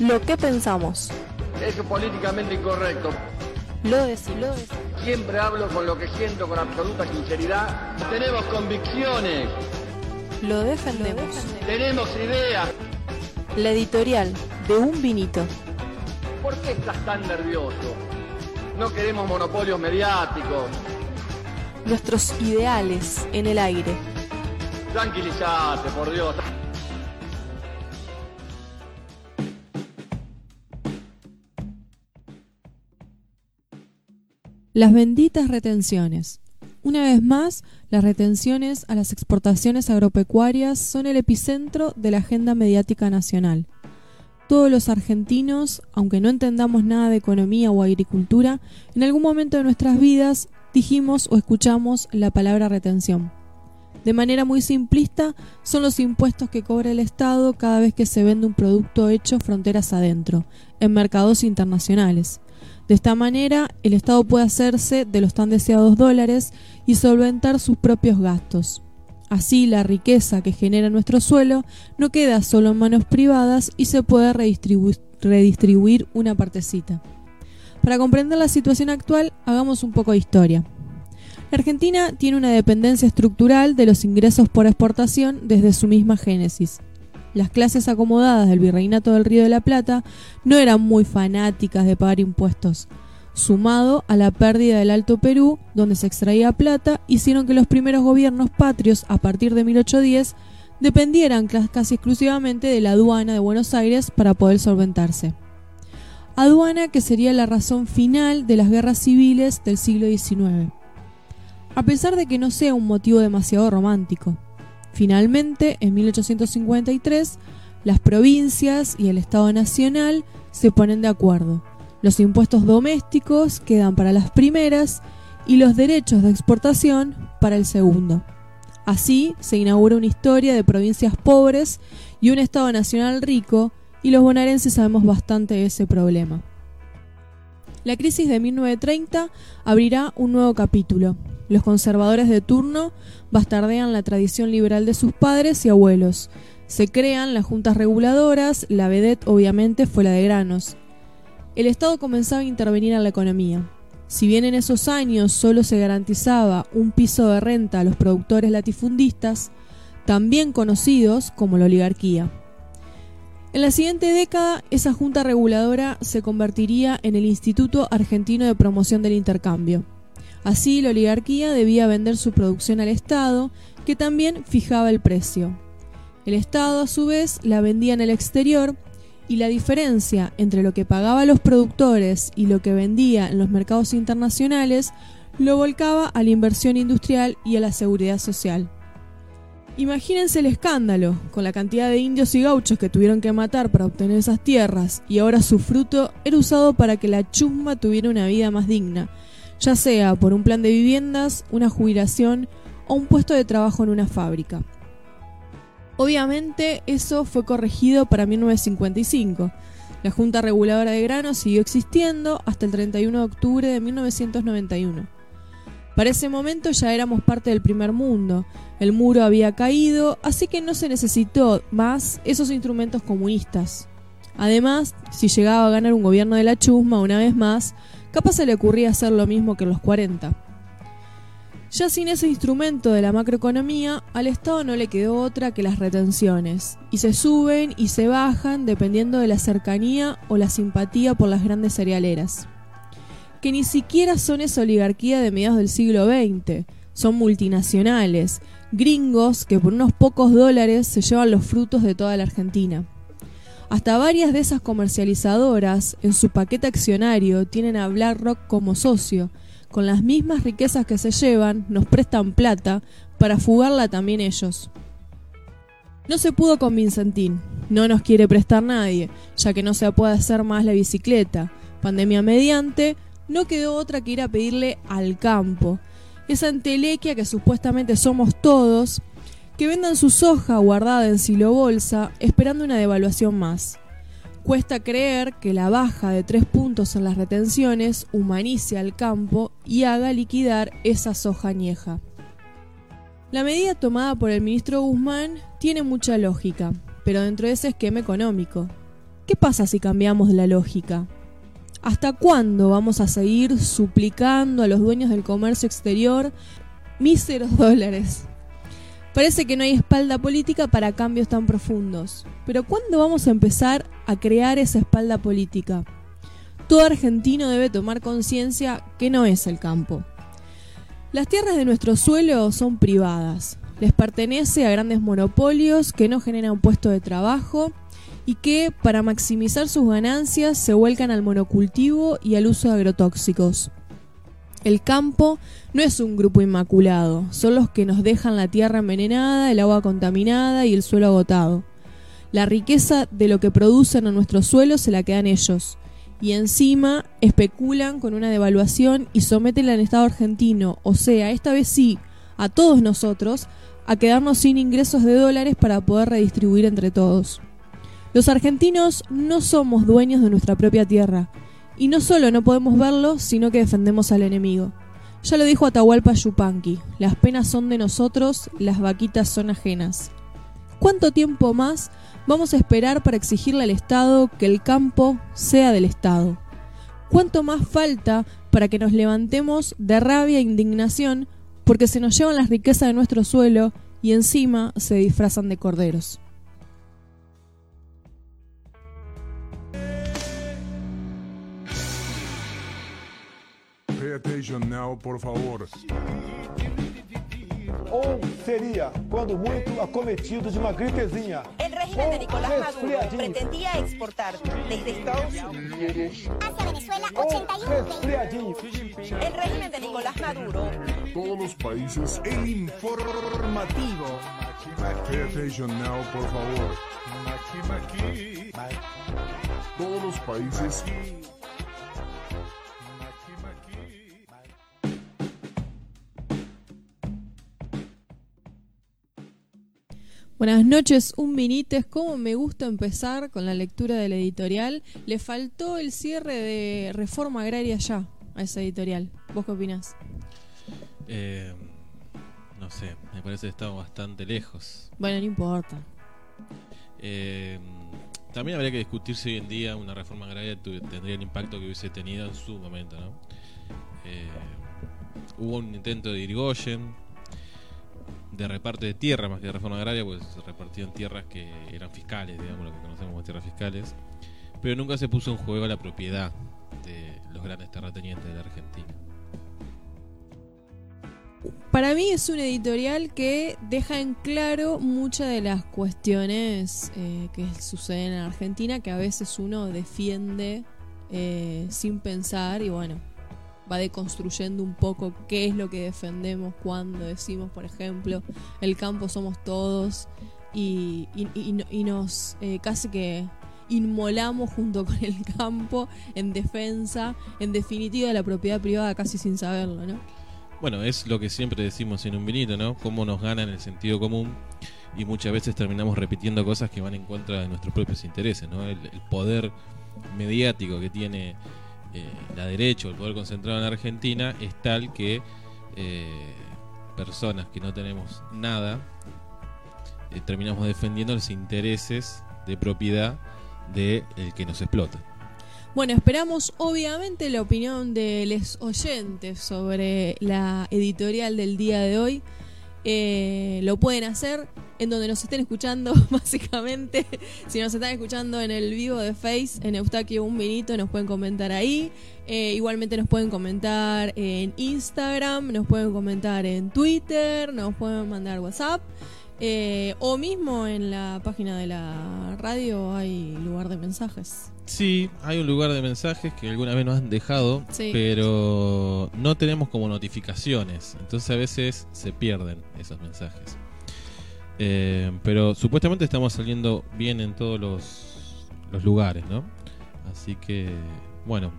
Lo que pensamos. Es políticamente incorrecto. Lo decimos. Siempre hablo con lo que siento con absoluta sinceridad. Tenemos convicciones. Lo defendemos. Tenemos ideas. La editorial de un vinito. ¿Por qué estás tan nervioso? No queremos monopolios mediáticos. Nuestros ideales en el aire. Tranquilízate, por Dios. Las benditas retenciones. Una vez más, las retenciones a las exportaciones agropecuarias son el epicentro de la agenda mediática nacional. Todos los argentinos, aunque no entendamos nada de economía o agricultura, en algún momento de nuestras vidas dijimos o escuchamos la palabra retención. De manera muy simplista, son los impuestos que cobra el Estado cada vez que se vende un producto hecho fronteras adentro, en mercados internacionales. De esta manera, el Estado puede hacerse de los tan deseados dólares y solventar sus propios gastos. Así, la riqueza que genera nuestro suelo no queda solo en manos privadas y se puede redistribuir una partecita. Para comprender la situación actual, hagamos un poco de historia. La Argentina tiene una dependencia estructural de los ingresos por exportación desde su misma génesis las clases acomodadas del Virreinato del Río de la Plata no eran muy fanáticas de pagar impuestos. Sumado a la pérdida del Alto Perú, donde se extraía plata, hicieron que los primeros gobiernos patrios, a partir de 1810, dependieran casi exclusivamente de la aduana de Buenos Aires para poder solventarse. Aduana que sería la razón final de las guerras civiles del siglo XIX. A pesar de que no sea un motivo demasiado romántico. Finalmente, en 1853, las provincias y el Estado Nacional se ponen de acuerdo. Los impuestos domésticos quedan para las primeras y los derechos de exportación para el segundo. Así se inaugura una historia de provincias pobres y un Estado Nacional rico, y los bonaerenses sabemos bastante de ese problema. La crisis de 1930 abrirá un nuevo capítulo, los conservadores de turno bastardean la tradición liberal de sus padres y abuelos. Se crean las juntas reguladoras, la vedette obviamente fue la de granos. El Estado comenzaba a intervenir en la economía. Si bien en esos años solo se garantizaba un piso de renta a los productores latifundistas, también conocidos como la oligarquía. En la siguiente década, esa junta reguladora se convertiría en el Instituto Argentino de Promoción del Intercambio. Así, la oligarquía debía vender su producción al Estado, que también fijaba el precio. El Estado, a su vez, la vendía en el exterior y la diferencia entre lo que pagaba los productores y lo que vendía en los mercados internacionales lo volcaba a la inversión industrial y a la seguridad social. Imagínense el escándalo, con la cantidad de indios y gauchos que tuvieron que matar para obtener esas tierras, y ahora su fruto era usado para que la chusma tuviera una vida más digna, ya sea por un plan de viviendas, una jubilación o un puesto de trabajo en una fábrica. Obviamente eso fue corregido para 1955. La Junta Reguladora de Granos siguió existiendo hasta el 31 de octubre de 1991. Para ese momento ya éramos parte del primer mundo, el muro había caído, así que no se necesitó más esos instrumentos comunistas. Además, si llegaba a ganar un gobierno de la chusma una vez más, capaz se le ocurría hacer lo mismo que en los 40. Ya sin ese instrumento de la macroeconomía, al Estado no le quedó otra que las retenciones, y se suben y se bajan dependiendo de la cercanía o la simpatía por las grandes cerealeras. Que ni siquiera son esa oligarquía de mediados del siglo XX, son multinacionales, gringos que por unos pocos dólares se llevan los frutos de toda la Argentina. Hasta varias de esas comercializadoras en su paquete accionario tienen a BlackRock como socio. Con las mismas riquezas que se llevan, nos prestan plata para fugarla también ellos. No se pudo con Vincentín, no nos quiere prestar nadie, ya que no se puede hacer más la bicicleta. Pandemia mediante, no quedó otra que ir a pedirle al campo. Esa entelequia que supuestamente somos todos, que vendan su soja guardada en silo bolsa esperando una devaluación más. Cuesta creer que la baja de tres puntos en las retenciones humanice al campo y haga liquidar esa soja añeja. La medida tomada por el ministro Guzmán tiene mucha lógica, pero dentro de ese esquema económico. ¿Qué pasa si cambiamos la lógica? ¿Hasta cuándo vamos a seguir suplicando a los dueños del comercio exterior míseros dólares? Parece que no hay espalda política para cambios tan profundos. Pero ¿cuándo vamos a empezar a crear esa espalda política? Todo argentino debe tomar conciencia que no es el campo. Las tierras de nuestro suelo son privadas. Les pertenece a grandes monopolios que no generan puesto de trabajo y que, para maximizar sus ganancias, se vuelcan al monocultivo y al uso de agrotóxicos. El campo no es un grupo inmaculado, son los que nos dejan la tierra envenenada, el agua contaminada y el suelo agotado. La riqueza de lo que producen en nuestro suelo se la quedan ellos, y encima especulan con una devaluación y someten al Estado argentino, o sea, esta vez sí, a todos nosotros, a quedarnos sin ingresos de dólares para poder redistribuir entre todos. Los argentinos no somos dueños de nuestra propia tierra, y no solo no podemos verlo, sino que defendemos al enemigo. Ya lo dijo Atahualpa Yupanqui, las penas son de nosotros, las vaquitas son ajenas. ¿Cuánto tiempo más vamos a esperar para exigirle al Estado que el campo sea del Estado? ¿Cuánto más falta para que nos levantemos de rabia e indignación porque se nos llevan las riquezas de nuestro suelo y encima se disfrazan de corderos? Now, por favor. Ou seria, quando muito, acometido de uma gripezinha. El régimen de Nicolás Maduro pretendía exportar desde Estados Unidos. Hacia Venezuela, Ou 81 resfriadinho. El régimen de Nicolás Maduro Todos los países, el informativo. Pay attention now, por favor. Todos los países. Buenas noches, un vinites. Como me gusta empezar con la lectura del editorial. Le faltó el cierre de Reforma Agraria ya a ese editorial. ¿Vos qué opinás? Eh, no sé, me parece que estamos bastante lejos. Bueno, no importa. Eh, también habría que discutir si hoy en día una reforma agraria tendría el impacto que hubiese tenido en su momento, ¿no? Eh, hubo un intento de Irigoyen de reparte de tierra más que de reforma agraria, pues se repartían tierras que eran fiscales, digamos, lo que conocemos como tierras fiscales, pero nunca se puso en juego la propiedad de los grandes terratenientes de la Argentina. Para mí es un editorial que deja en claro muchas de las cuestiones eh, que suceden en Argentina, que a veces uno defiende eh, sin pensar y bueno, va deconstruyendo un poco qué es lo que defendemos cuando decimos, por ejemplo, el campo somos todos y, y- y- y no- y nos eh, casi que inmolamos junto con el campo en defensa, en definitiva, de la propiedad privada casi sin saberlo, ¿no? Bueno, es lo que siempre decimos en un vinito, ¿no? Cómo nos ganan el sentido común y muchas veces terminamos repitiendo cosas que van en contra de nuestros propios intereses, ¿no? El poder mediático que tiene eh, la derecha o el poder concentrado en Argentina es tal que eh, personas que no tenemos nada eh, terminamos defendiendo los intereses de propiedad del que nos explota. Bueno, esperamos obviamente la opinión de los oyentes sobre la editorial del día de hoy. Eh, lo pueden hacer en donde nos estén escuchando, básicamente. Si nos están escuchando en el vivo de Face, en Eustaquio Un Vinito, nos pueden comentar ahí. Eh, igualmente nos pueden comentar en Instagram, nos pueden comentar en Twitter, nos pueden mandar WhatsApp. Eh, o mismo en la página de la radio hay lugar de mensajes. Sí, hay un lugar de mensajes que alguna vez nos han dejado, Sí. pero no tenemos como notificaciones, entonces a veces se pierden esos mensajes. Eh, pero supuestamente estamos saliendo bien en todos los, los lugares, ¿no? Así que, bueno,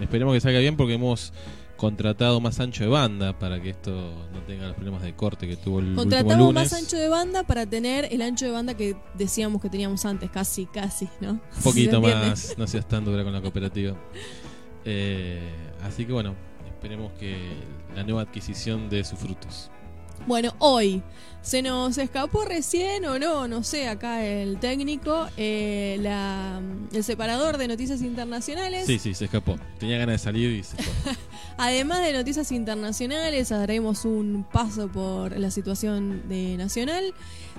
esperemos que salga bien porque hemos contratado más ancho de banda para que esto no tenga los problemas de corte que tuvo el Contratamos lunes. más ancho de banda para tener el ancho de banda que decíamos que teníamos antes, casi, casi, ¿no? Un ¿Se poquito más, no seas tan dura con la cooperativa. Eh, así que bueno, esperemos que la nueva adquisición dé sus frutos. Bueno, hoy se nos escapó recién o no, no sé, acá el técnico, eh, la- el separador de noticias internacionales. Sí, sí, se escapó. Tenía ganas de salir y se fue. Además de noticias internacionales, haremos un paso por la situación de nacional.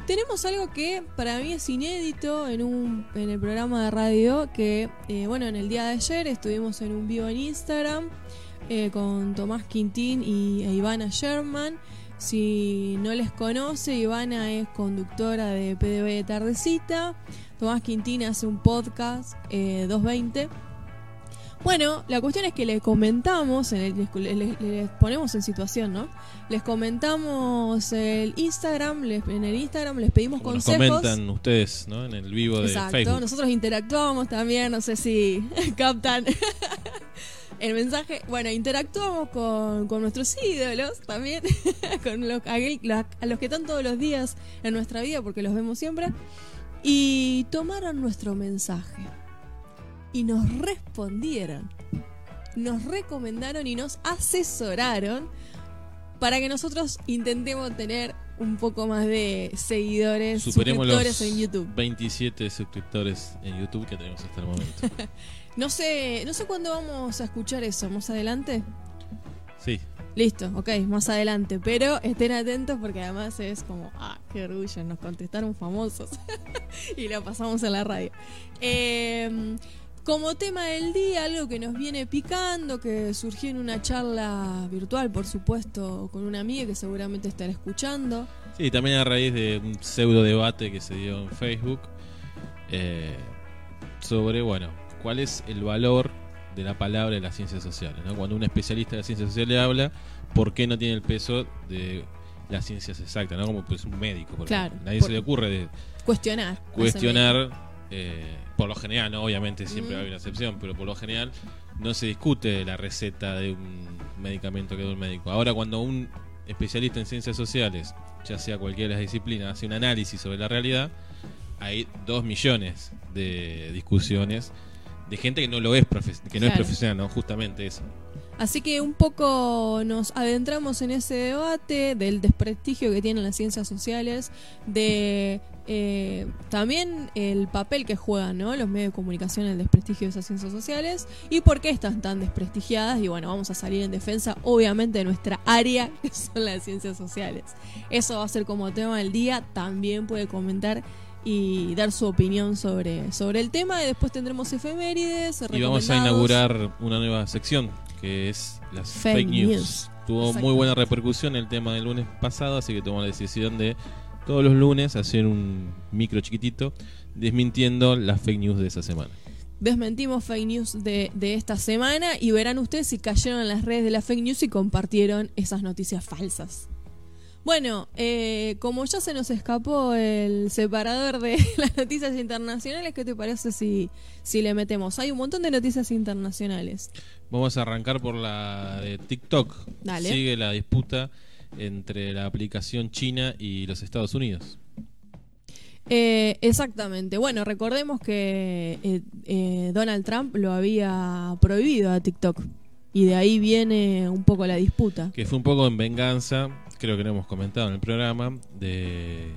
Tenemos algo que para mí es inédito en un en el programa de radio que eh, bueno en el día de ayer estuvimos en un vivo en Instagram eh, con Tomás Quintín y e Ivana Sherman. Si no les conoce, Ivana es conductora de PDB de Tardecita. Tomás Quintín hace un podcast eh, 220. Bueno, la cuestión es que les comentamos, en el- les, ponemos en situación, ¿no? Les comentamos el Instagram, les- en el Instagram les pedimos Como nos consejos. comentan ustedes, ¿no? En el vivo de Exacto, Facebook. nosotros interactuamos también, no sé si captan el mensaje. Bueno, interactuamos con, con nuestros ídolos también, con los, a los que están todos los días en nuestra vida porque los vemos siempre. Y tomaron nuestro mensaje y nos respondieron, nos recomendaron y nos asesoraron para que nosotros intentemos tener un poco más de seguidores, Superemos suscriptores los en YouTube. 27 suscriptores en YouTube que tenemos hasta el momento. No sé, no sé cuándo vamos a escuchar eso, más adelante. Sí, Listo, ok, más adelante. Pero estén atentos porque además es como, ah, qué orgullo, nos contestaron famosos. y lo pasamos en la radio. Eh, como tema del día, algo que nos viene picando, que surgió en una charla virtual, por supuesto, con una amiga que seguramente estará escuchando. Sí, también a raíz de un pseudo debate que se dio en Facebook eh, sobre, bueno, cuál es el valor de la palabra de las ciencias sociales. ¿no? Cuando un especialista de las ciencias sociales habla, ¿por qué no tiene el peso de las ciencias exactas? ¿no? Como pues un médico, por Claro, ejemplo. Nadie por- se le ocurre de Cuestionar. cuestionar, eh, por lo general, ¿no? obviamente siempre Mm. hay una excepción, pero por lo general no se discute la receta de un medicamento que da un médico. Ahora, cuando un especialista en ciencias sociales, ya sea cualquiera de las disciplinas, hace un análisis sobre la realidad, hay dos millones de discusiones de gente que no lo es que no es profesional, ¿no? Justamente eso. Así que un poco nos adentramos en ese debate del desprestigio que tienen las ciencias sociales, de eh, también el papel que juegan ¿no? los medios de comunicación en el desprestigio de esas ciencias sociales y por qué están tan desprestigiadas. Y bueno, vamos a salir en defensa obviamente de nuestra área, que son las ciencias sociales. Eso va a ser como tema del día. También puede comentar y dar su opinión sobre, sobre el tema. Y después tendremos efemérides. Y vamos a inaugurar una nueva sección que es las Fake fake, news. news. Tuvo muy buena repercusión el tema del lunes pasado, así que tomamos la decisión de todos los lunes hacer un micro chiquitito desmintiendo las fake news de esa semana. Desmentimos fake news de, de esta semana y verán ustedes si cayeron en las redes de la fake news y compartieron esas noticias falsas. Bueno, eh, como ya se nos escapó el separador de las noticias internacionales, ¿qué te parece si, si le metemos? Hay un montón de noticias internacionales. Vamos a arrancar por la de TikTok. Dale. Sigue la disputa entre la aplicación china y los Estados Unidos. Eh, exactamente. Bueno, recordemos que eh, eh, Donald Trump lo había prohibido a TikTok. Y de ahí viene un poco la disputa. Que fue un poco en venganza, creo que lo hemos comentado en el programa, de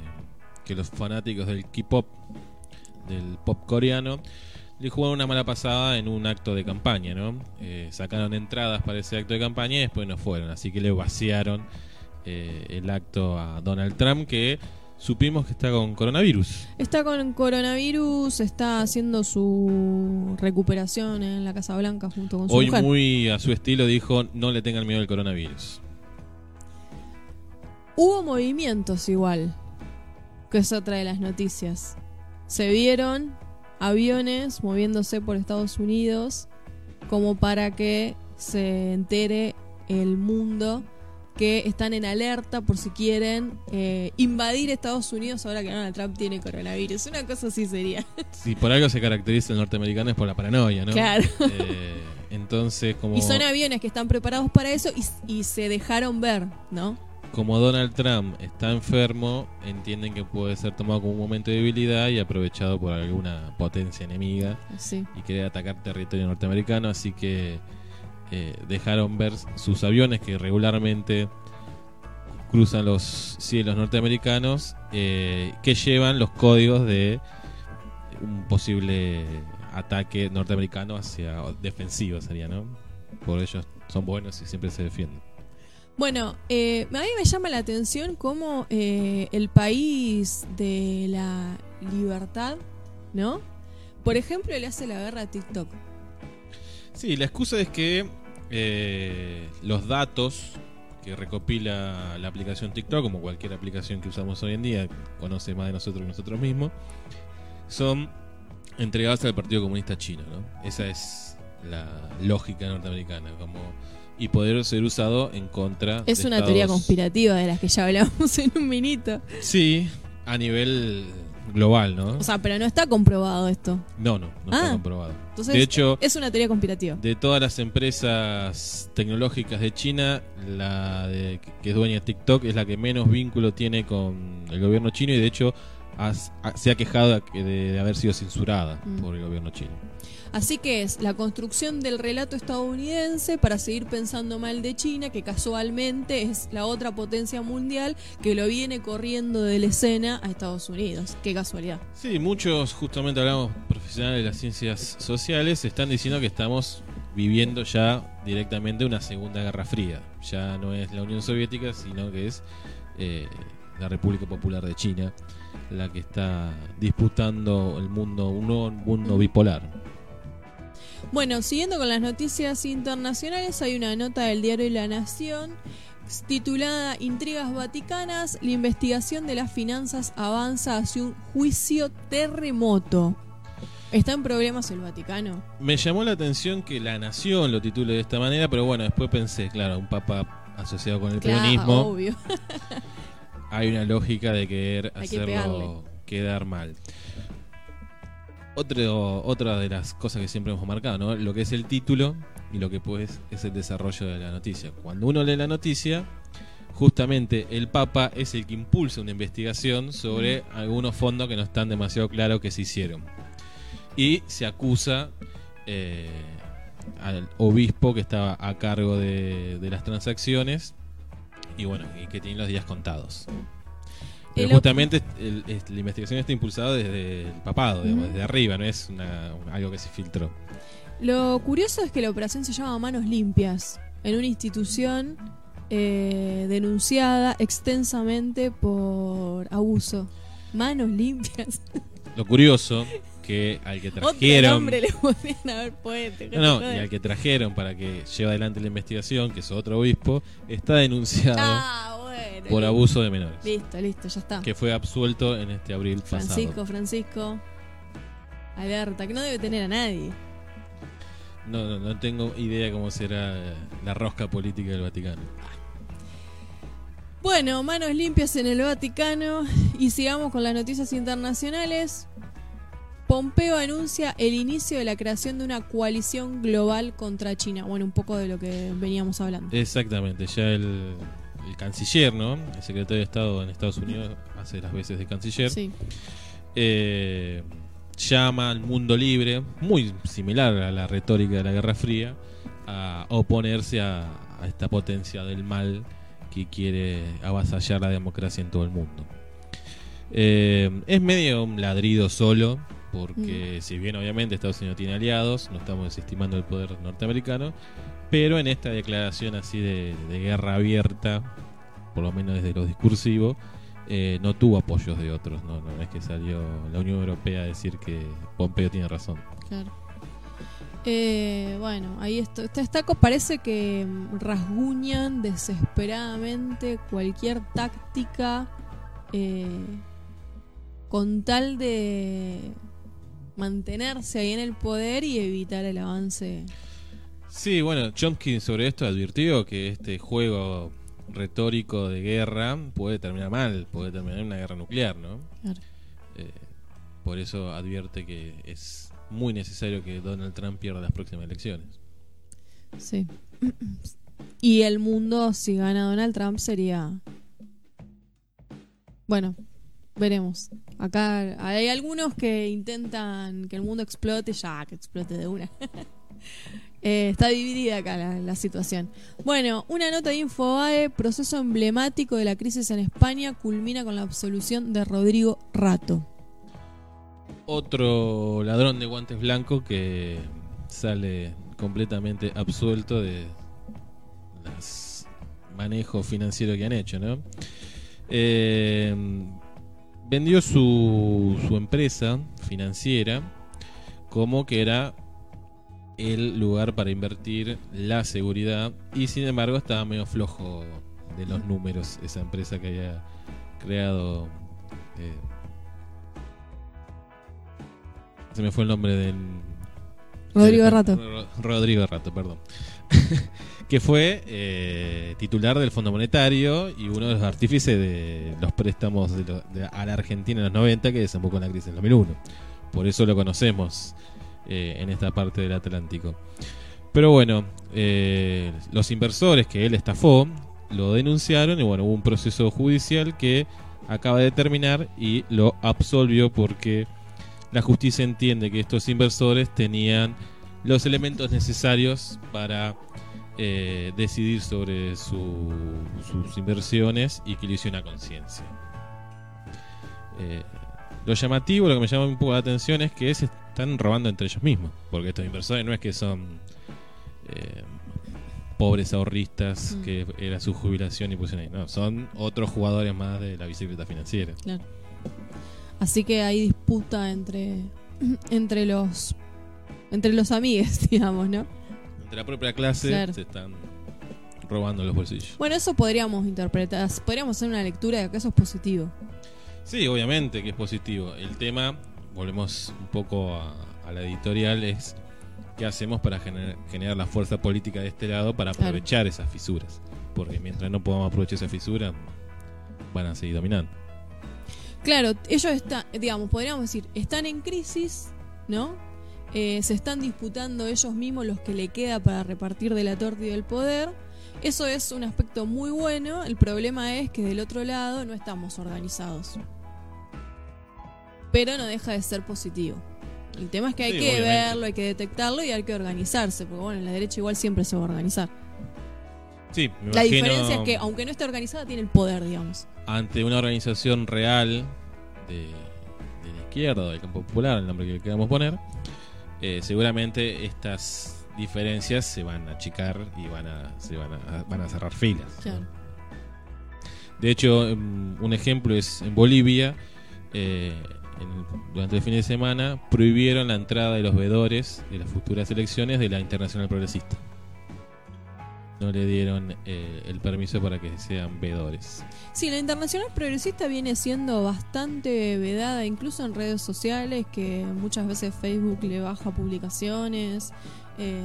que los fanáticos del K-pop, del pop coreano, le jugaron una mala pasada en un acto de campaña, ¿no? Eh, sacaron entradas para ese acto de campaña y después no fueron, así que le vaciaron eh, el acto a Donald Trump, que supimos que está con coronavirus. Está con coronavirus, está haciendo su recuperación en la Casa Blanca junto con su Hoy mujer. muy a su estilo dijo, no le tengan miedo al coronavirus. Hubo movimientos igual, que es otra de las noticias. Se vieron aviones moviéndose por Estados Unidos como para que se entere el mundo que están en alerta por si quieren eh, invadir Estados Unidos ahora que Donald Trump tiene coronavirus. Una cosa así sería. Si por algo se caracteriza el norteamericano es por la paranoia, ¿no? Claro. Eh, entonces, como, Y son aviones que están preparados para eso y, y se dejaron ver, ¿no? Como Donald Trump está enfermo, entienden que puede ser tomado como un momento de debilidad y aprovechado por alguna potencia enemiga Sí. y querer atacar territorio norteamericano, así que eh, dejaron ver sus aviones que regularmente cruzan los cielos norteamericanos eh, que llevan los códigos de un posible ataque norteamericano hacia defensivo sería, ¿no? Por ellos son buenos y siempre se defienden. Bueno, eh, a mí me llama la atención cómo eh, el país de la libertad, ¿no? Por ejemplo, le hace la guerra a TikTok. Sí, la excusa es que eh, los datos que recopila la aplicación TikTok, como cualquier aplicación que usamos hoy en día, conoce más de nosotros que nosotros mismos, son entregados al Partido Comunista Chino, ¿no? Esa es la lógica norteamericana, como y poder ser usado en contra Es de una teoría conspirativa de las que ya hablamos en un minuto. Sí, a nivel global, ¿no? O sea, pero no está comprobado esto. no, no, no Ah. está comprobado. Entonces, de hecho, es una teoría conspirativa. de todas las empresas tecnológicas de China, la de, que es dueña de TikTok es la que menos vínculo tiene con el gobierno chino y de hecho has- ha- se ha quejado de, que- de- de haber sido censurada Mm. por el gobierno chino. Así que es la construcción del relato estadounidense para seguir pensando mal de China, que casualmente es la otra potencia mundial que lo viene corriendo de la escena a Estados Unidos. Qué casualidad. Sí, muchos, justamente hablamos profesionales de las ciencias sociales, están diciendo que estamos viviendo ya directamente una segunda guerra fría. Ya no es la Unión Soviética, sino que es eh, la República Popular de China la que está disputando el mundo, un mundo bipolar. Bueno, siguiendo con las noticias internacionales, hay una nota del diario La Nación titulada Intrigas Vaticanas, la investigación de las finanzas avanza hacia un juicio terremoto. ¿Está en problemas el Vaticano? Me llamó la atención que la nación lo titule de esta manera, pero bueno, después pensé, claro, un papa asociado con el Claro, peronismo, obvio. hay una lógica de querer Hay hacerlo quedar mal. Otro, otra de las cosas que siempre hemos marcado, ¿no? Lo que es el título y lo que pues es el desarrollo de la noticia. Cuando uno lee la noticia, justamente el Papa es el que impulsa una investigación sobre algunos fondos que no están demasiado claros que se hicieron. Y se acusa eh, al obispo que estaba a cargo de, de las transacciones y bueno, y que tiene los días contados. Pero El justamente el- la investigación está impulsada desde el papado, digamos, desde arriba, no es una- algo que se filtró. Lo curioso es que la operación se llama Manos Limpias, en una institución eh, denunciada extensamente por abuso. Manos Limpias. Lo curioso que al que Otro trajeron nombre le podrían haber puesto. no, no, y al que trajeron para que lleve adelante la investigación, que es otro obispo, está denunciado Ah, bueno. por listo. abuso de menores, Listo, listo, ya está. que fue absuelto en este abril Francisco, pasado. Francisco. Alerta, que no debe tener a nadie. No, no, no tengo idea cómo será la rosca política del Vaticano. Bueno, manos limpias en el Vaticano y sigamos con las noticias internacionales. Pompeo anuncia el inicio de la creación de una coalición global contra China. Bueno, un poco de lo que veníamos hablando. Exactamente, ya el, el canciller, ¿no? El secretario de Estado en Estados Unidos hace las veces de canciller. Sí. eh, llama al mundo libre, muy similar a la retórica de la Guerra Fría, a oponerse a, a esta potencia del mal que quiere avasallar la democracia en todo el mundo. Eh, es medio un ladrido solo, porque si bien obviamente Estados Unidos tiene aliados, no estamos desestimando el poder norteamericano, pero en esta declaración así de, de guerra abierta, por lo menos desde lo discursivo, eh, no tuvo apoyos de otros. No, no es que salió la Unión Europea a decir que Pompeo tiene razón. Claro. Eh, bueno, ahí esto, está, está parece que mm, rasguñan desesperadamente cualquier táctica eh, con tal de mantenerse ahí en el poder y evitar el avance. Sí, bueno, Chomsky sobre esto advirtió que este juego retórico de guerra puede terminar mal, puede terminar en una guerra nuclear, ¿no? Claro. Eh, por eso advierte que es muy necesario que Donald Trump pierda las próximas elecciones. Sí. Y el mundo, si gana Donald Trump, sería. Bueno, veremos. Acá hay algunos que intentan que el mundo explote, ya, que explote de una. Eh, está dividida acá la, situación. Bueno, una nota de Infobae, proceso emblemático de la crisis en España, culmina con la absolución de Rodrigo Rato. Otro ladrón de guantes blancos que sale completamente absuelto de los manejos financieros que han hecho, ¿no? Eh, vendió su, su empresa financiera como que era el lugar para invertir la seguridad y sin embargo estaba medio flojo de los números esa empresa que había creado eh, se me fue el nombre del Rodrigo del- Rato. Ro- Rodrigo Rato, perdón. que fue eh, titular del Fondo Monetario y uno de los artífices de los préstamos a la Argentina en los 90 que desembocó en la crisis del 2001. Por eso lo conocemos eh, en esta parte del Atlántico. Pero bueno, eh, los inversores que él estafó lo denunciaron y bueno, hubo un proceso judicial que acaba de terminar y lo absolvió porque la justicia entiende que estos inversores tenían los elementos necesarios para eh, decidir sobre su- sus inversiones y que le hizo una conciencia. Eh, lo llamativo, lo que me llama un poco la atención es que se están robando entre ellos mismos, porque estos inversores no es que son eh, pobres ahorristas Mm. que era su jubilación y pusieron ahí, no, son otros jugadores más de la bicicleta financiera. Claro. Así que hay disputa entre, entre los entre los amigues, digamos, ¿no? Entre la propia clase Claro. se están robando los bolsillos. Bueno, eso podríamos interpretar, podríamos hacer una lectura de que eso es positivo. Sí, obviamente que es positivo. El tema, volvemos un poco a, a la editorial, es qué hacemos para gener- generar la fuerza política de este lado para Claro. aprovechar esas fisuras. Porque mientras no podamos aprovechar esa fisura, van a seguir dominando. Claro, ellos están, digamos, podríamos decir, están en crisis, ¿no? Eh, se están disputando ellos mismos los que le queda para repartir de la torta y del poder. Eso es un aspecto muy bueno. El problema es que del otro lado no estamos organizados. Pero no deja de ser positivo. El tema es que hay Sí, que obviamente. verlo, hay que detectarlo y hay que organizarse. Porque bueno, en la derecha igual siempre se va a organizar. Sí, me La imagino diferencia es que aunque no esté organizada, tiene el poder, digamos. ante una organización real de, de la izquierda, del campo popular, el nombre que le queramos poner, eh, seguramente estas diferencias se van a achicar y van a, se van a, van a cerrar filas. De hecho, em, un ejemplo es en Bolivia, eh, en- durante el fin de semana, prohibieron la entrada de los veedores de las futuras elecciones de la Internacional Progresista. No le dieron eh, el permiso para que sean veedores. Sí, la internacional progresista viene siendo bastante vedada, incluso en redes sociales, que muchas veces Facebook le baja publicaciones. eh,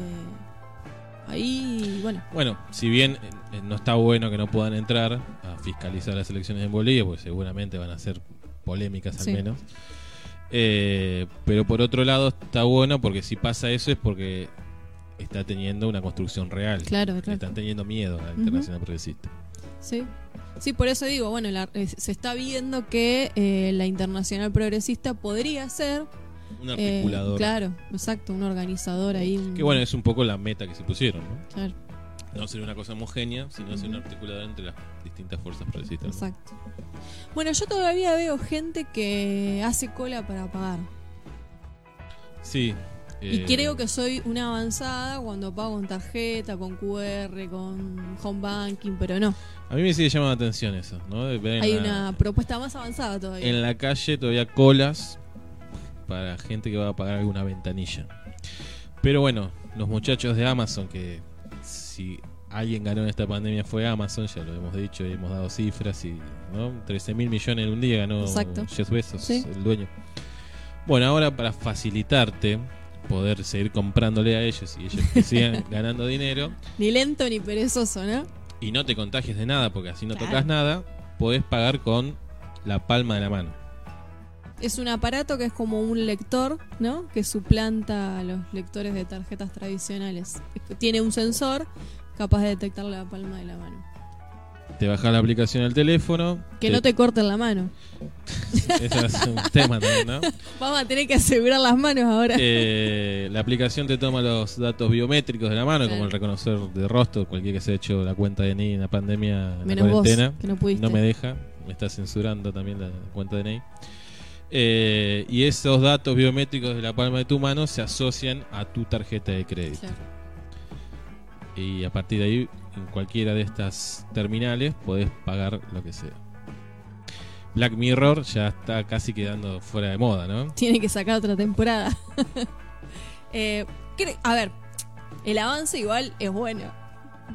ahí, bueno, Bueno, si bien eh, no está bueno que no puedan entrar a fiscalizar las elecciones en Bolivia, porque seguramente van a ser polémicas al Sí. menos. eh, pero por otro lado está bueno porque si pasa eso es porque está teniendo una construcción real. claro, claro. Están teniendo miedo a la. Internacional Progresista. Sí. Sí, por eso digo, bueno, la- eh, se está viendo que eh, la internacional progresista podría ser. Un eh, articulador. claro, exacto, un organizador ahí. un- Que bueno, es un poco la meta que se pusieron, ¿no? Claro, No ser una cosa homogénea, sino ser un articulador entre las distintas fuerzas progresistas. ¿no? exacto. Bueno, yo todavía veo gente que hace cola para pagar. Sí. Y eh, creo que soy una avanzada cuando pago con tarjeta, con QR, con home banking, pero no. A mí me sigue llamando la atención eso, ¿no? Hay la- una propuesta más avanzada todavía. en la calle todavía colas para gente que va a pagar alguna ventanilla. Pero bueno, los muchachos de Amazon, que si alguien ganó en esta pandemia fue Amazon, ya lo hemos dicho, y hemos dado cifras y ¿no? 13 mil millones en un día ganó. Jeff Bezos, Sí. el dueño. Bueno, ahora para facilitarte poder seguir comprándole a ellos y ellos que sigan ganando dinero Ni lento ni perezoso, ¿no? y no te contagies de nada porque así no Claro. tocas nada, podés pagar con la palma de la mano. Es un aparato que es como un lector, ¿no? Que suplanta a los lectores de tarjetas tradicionales. Tiene un sensor capaz de detectar la palma de la mano. Te bajas la aplicación al teléfono. Que no te corten la mano. Ese es un tema también, ¿no? Vamos a tener que asegurar las manos ahora. Eh, la aplicación te toma los datos biométricos de la mano, como el reconocer de rostro, cualquiera que se ha hecho la cuenta de DNI en la pandemia, en Menos la vos, cuarentena. que no pudiste. me deja, me está censurando también la cuenta de DNI. Eh, y esos datos biométricos de la palma de tu mano se asocian a tu tarjeta de crédito. Claro. Y a partir de ahí, en cualquiera de estas terminales, podés pagar lo que sea. Black Mirror ya está casi quedando fuera de moda, ¿no? Tiene que sacar otra temporada. Eh, a ver, el avance igual es bueno.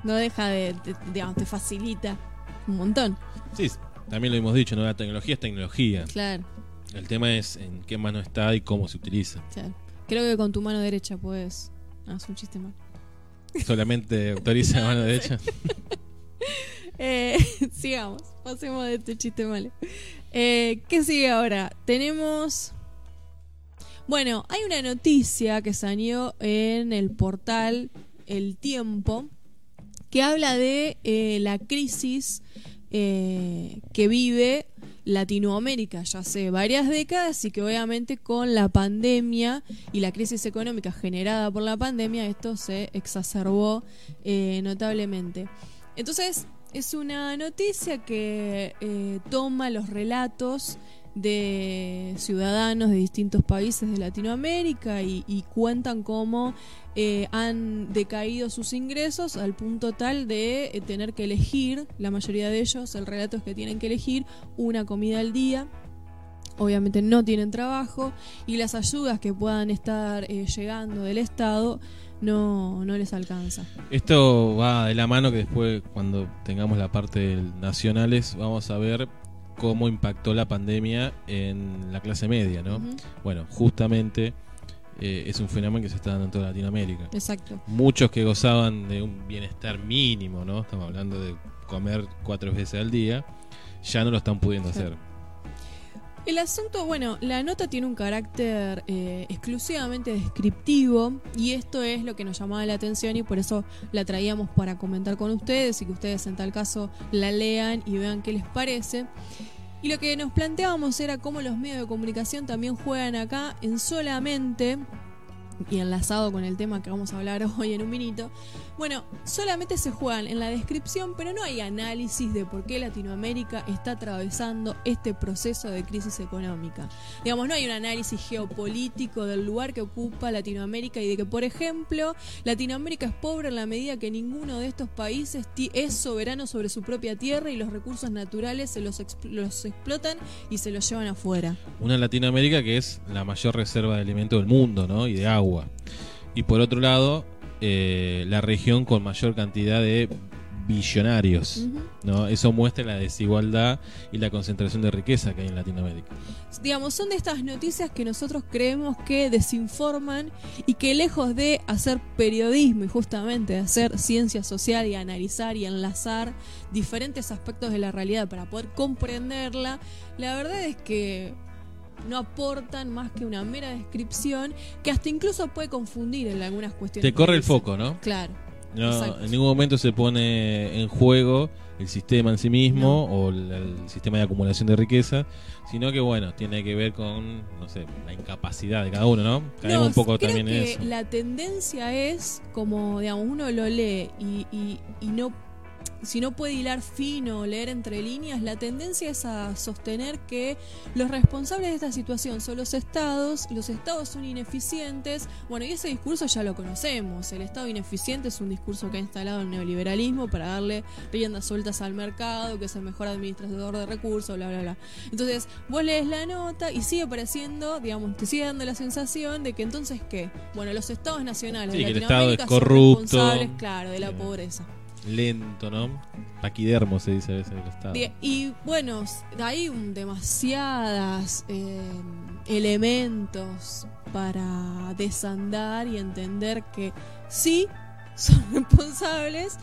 No deja de, de- digamos, te facilita un montón. Sí, también lo hemos dicho, ¿no? La tecnología es tecnología. Claro, El tema es en qué mano está y cómo se utiliza. claro. Creo que con tu mano derecha puedes. Es un chiste mal. Solamente autoriza la mano derecha. Eh, sigamos, pasemos de este chiste malo. Eh, ¿Qué sigue ahora? Tenemos. Bueno, hay una noticia que salió en el portal El Tiempo que habla de eh, la crisis eh, que vive Latinoamérica ya hace varias décadas y que obviamente con la pandemia y la crisis económica generada por la pandemia esto se exacerbó eh, notablemente. Entonces es una noticia que eh, toma los relatos de ciudadanos de distintos países de Latinoamérica y, y cuentan cómo eh, han decaído sus ingresos al punto tal de eh, tener que elegir, la mayoría de ellos, el relato es que tienen que elegir una comida al día. Obviamente no tienen trabajo y las ayudas que puedan estar eh, llegando del Estado no, no les alcanza. Esto va de la mano que después, cuando tengamos la parte del nacionales, vamos a ver cómo impactó la pandemia en la clase media, ¿no? Bueno, justamente eh, es un fenómeno que se está dando en toda Latinoamérica. Exacto. Muchos que gozaban de un bienestar mínimo, ¿no? Estamos hablando de comer cuatro veces al día, ya no lo están pudiendo Claro. hacer. El asunto, bueno, la nota tiene un carácter eh, exclusivamente descriptivo y esto es lo que nos llamaba la atención y por eso la traíamos para comentar con ustedes y que ustedes en tal caso la lean y vean qué les parece. Y lo que nos planteábamos era cómo los medios de comunicación también juegan acá en solamente, y enlazado con el tema que vamos a hablar hoy en un minuto, bueno, solamente se juegan en la descripción, pero no hay análisis de por qué Latinoamérica está atravesando este proceso de crisis económica. Digamos, no hay un análisis geopolítico del lugar que ocupa Latinoamérica y de que, por ejemplo, Latinoamérica es pobre en la medida que ninguno de estos países es soberano sobre su propia tierra y los recursos naturales se los, expl- explotan y se los llevan afuera. Una Latinoamérica que es la mayor reserva de alimentos del mundo, ¿no? Y de agua. Y por otro lado, eh, la región con mayor cantidad de billonarios. ¿no? Eso muestra la desigualdad y la concentración de riqueza que hay en Latinoamérica. digamos, son de estas noticias que nosotros creemos que desinforman y que lejos de hacer periodismo y justamente de hacer ciencia social y analizar y enlazar diferentes aspectos de la realidad para poder comprenderla, la verdad es que no aportan más que una mera descripción que hasta incluso puede confundir en algunas cuestiones. Te corre el foco, ¿no? Claro. No, en ningún momento se pone en juego el sistema en sí mismo o el, el sistema de acumulación de riqueza, sino que bueno, tiene que ver con, no sé, la incapacidad de cada uno, ¿no? Caemos No, un poco creo también en que eso. La tendencia es como, digamos, uno lo lee y, y- y no, si no puede hilar fino, leer entre líneas, la tendencia es a sostener que los responsables de esta situación son los estados, los estados son ineficientes. Bueno, y ese discurso ya lo conocemos. El estado ineficiente es un discurso que ha instalado el neoliberalismo para darle riendas sueltas al mercado, que es el mejor administrador de recursos, bla, bla, bla. Entonces, vos lees la nota y sigue pareciendo, digamos, te sigue dando la sensación de que entonces, ¿qué? Bueno, los estados nacionales Sí, de que el Estado es Latinoamérica son corrupto. responsables, claro, de la Sí. pobreza. Lento, ¿no? Paquidermo se dice a veces del Estado. De- y bueno, hay un- demasiadas eh, elementos para desandar y entender que sí son responsables,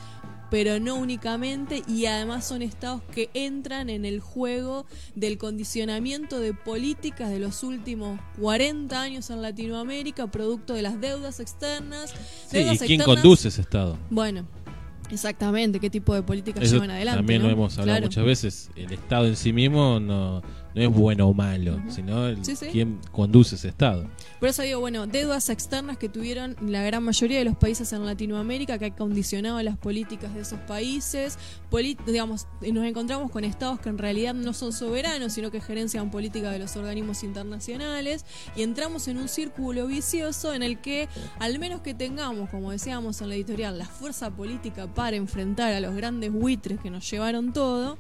pero no únicamente, y además son estados que entran en el juego del condicionamiento de políticas de los últimos 40 años en Latinoamérica, producto de las deudas externas. Sí, ¿Y quién externas- conduce ese Estado? Bueno, Exactamente, qué tipo de políticas Eso llevan adelante. también ¿no? lo hemos hablado Claro. muchas veces. El Estado en sí mismo no, no es bueno o malo, sino el, Sí, sí. quien conduce ese Estado. Por eso digo, bueno, deudas externas que tuvieron la gran mayoría de los países en Latinoamérica, que ha condicionado las políticas de esos países. Digamos, nos encontramos con estados que en realidad no son soberanos, sino que gerencian políticas de los organismos internacionales. Y entramos en un círculo vicioso en el que, al menos que tengamos, como decíamos en la editorial, la fuerza política para enfrentar a los grandes buitres que nos llevaron todo,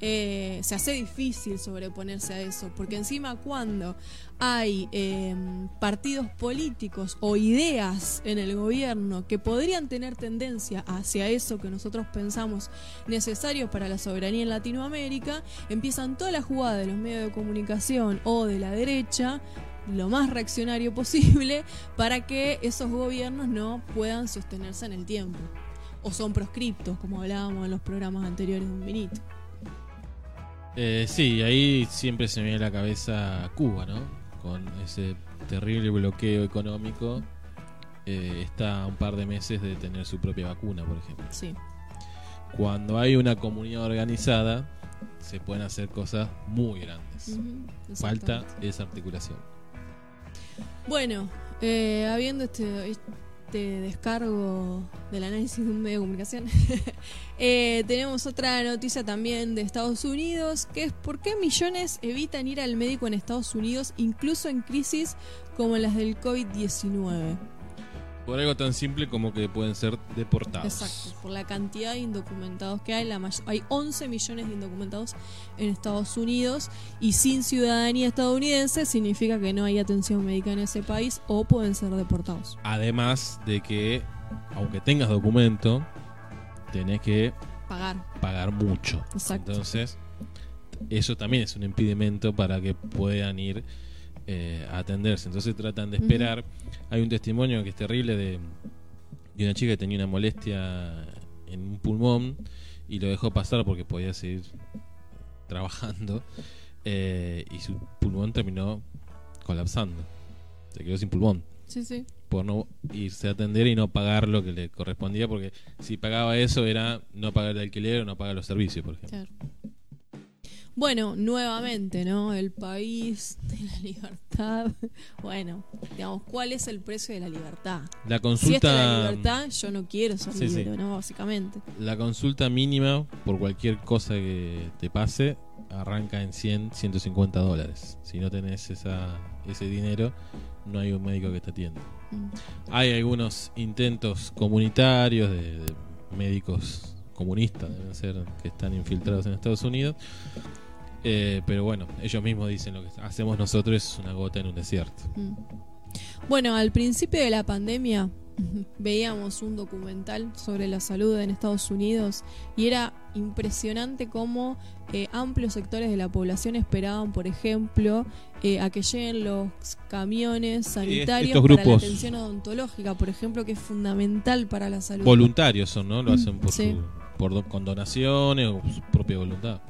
eh, se hace difícil sobreponerse a eso, porque encima cuando hay eh, partidos políticos o ideas en el gobierno que podrían tener tendencia hacia eso que nosotros pensamos necesario para la soberanía en Latinoamérica, empiezan toda la jugada de los medios de comunicación o de la derecha lo más reaccionario posible para que esos gobiernos no puedan sostenerse en el tiempo o son proscriptos como hablábamos en los programas anteriores de un minuto. Eh, sí, ahí siempre se me viene a la cabeza Cuba, ¿no? Con ese terrible bloqueo económico. eh, está a un par de meses de tener su propia vacuna, por ejemplo. Sí. Cuando hay una comunidad organizada, se pueden hacer cosas muy grandes. Falta esa articulación. Bueno, eh, habiendo este, este descargo del análisis de un medio de comunicación, eh, tenemos otra noticia también de Estados Unidos, que es por qué millones evitan ir al médico en Estados Unidos, incluso en crisis como las del COVID-19. Por algo tan simple como que pueden ser deportados. Exacto, por la cantidad de indocumentados que hay, la hay 11 millones de indocumentados en Estados Unidos y sin ciudadanía estadounidense significa que no hay atención médica en ese país o pueden ser deportados. Además de que, aunque tengas documento, tenés que Pagar. pagar mucho. Exacto. Entonces, eso también es un impedimento para que puedan ir eh, a atenderse. Entonces tratan de esperar. Hay un testimonio que es terrible de, de una chica que tenía una molestia en un pulmón y lo dejó pasar porque podía seguir trabajando eh, y su pulmón terminó colapsando. Se quedó sin pulmón Sí, sí. por no irse a atender y no pagar lo que le correspondía, porque si pagaba eso era no pagar el alquiler o no pagar los servicios, por ejemplo. Claro. Bueno, nuevamente, ¿no? El país de la libertad. Bueno, digamos, ¿cuál es el precio de la libertad? La Si esta es la consulta, libertad, yo no quiero ser Sí, sí. libre, ¿no? Básicamente. la consulta mínima por cualquier cosa que te pase arranca en 100, 150 dólares. Si no tenés esa, ese dinero, no hay un médico que te atienda. Mm. Hay algunos intentos comunitarios de, de médicos comunistas, deben ser, que están infiltrados en Estados Unidos. Eh, pero bueno, ellos mismos dicen lo que hacemos nosotros es una gota en un desierto. Mm. Bueno, al principio de la pandemia veíamos un documental sobre la salud en Estados Unidos y era impresionante cómo eh, amplios sectores de la población esperaban, por ejemplo, eh, a que lleguen los camiones sanitarios para la atención odontológica, por ejemplo, que es fundamental para la salud. Voluntarios son, ¿no? Lo hacen por, sí. su- por do- con donaciones o su propia voluntad.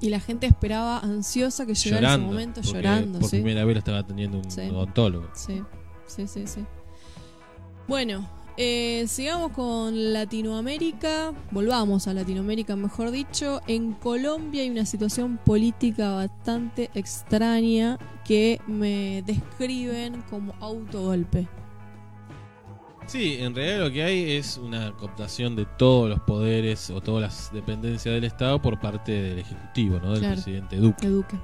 Y la gente esperaba ansiosa que llegara llorando. ese momento, porque llorando. Por ¿sí? primera vez lo estaba teniendo un Sí. odontólogo. Sí, sí, sí, sí. Bueno, eh, sigamos con Latinoamérica. Volvamos a Latinoamérica, mejor dicho. En Colombia hay una situación política bastante extraña que me describen como autogolpe. Sí, en realidad lo que hay es una cooptación de todos los poderes o todas las dependencias del Estado por parte del Ejecutivo, ¿no? Del Claro. presidente Duque. Eduque.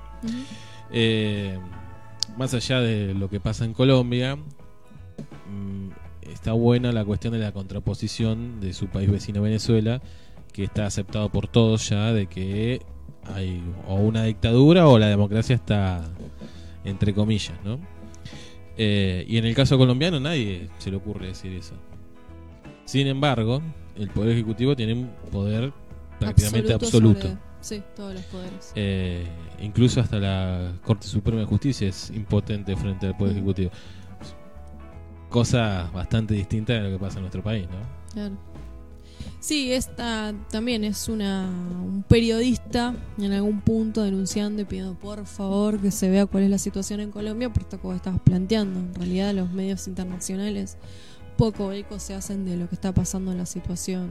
Eh, más allá de lo que pasa en Colombia, mm, está buena la cuestión de la contraposición de su país vecino Venezuela, que está aceptado por todos ya de que hay o una dictadura o la democracia está entre comillas, ¿no? Eh, y en el caso colombiano nadie se le ocurre decir eso. Sin embargo, el poder ejecutivo tiene un poder prácticamente absoluto. sobre- sí, todos los poderes. Eh, incluso hasta la Corte Suprema de Justicia es impotente frente al Poder Mm. Ejecutivo. Cosa bastante distinta de lo que pasa en nuestro país, ¿no? Claro. Sí, esta también es una un periodista en algún punto denunciando y pidiendo por favor que se vea cuál es la situación en Colombia, por esto que vos estabas planteando. En realidad los medios internacionales poco eco se hacen de lo que está pasando en la situación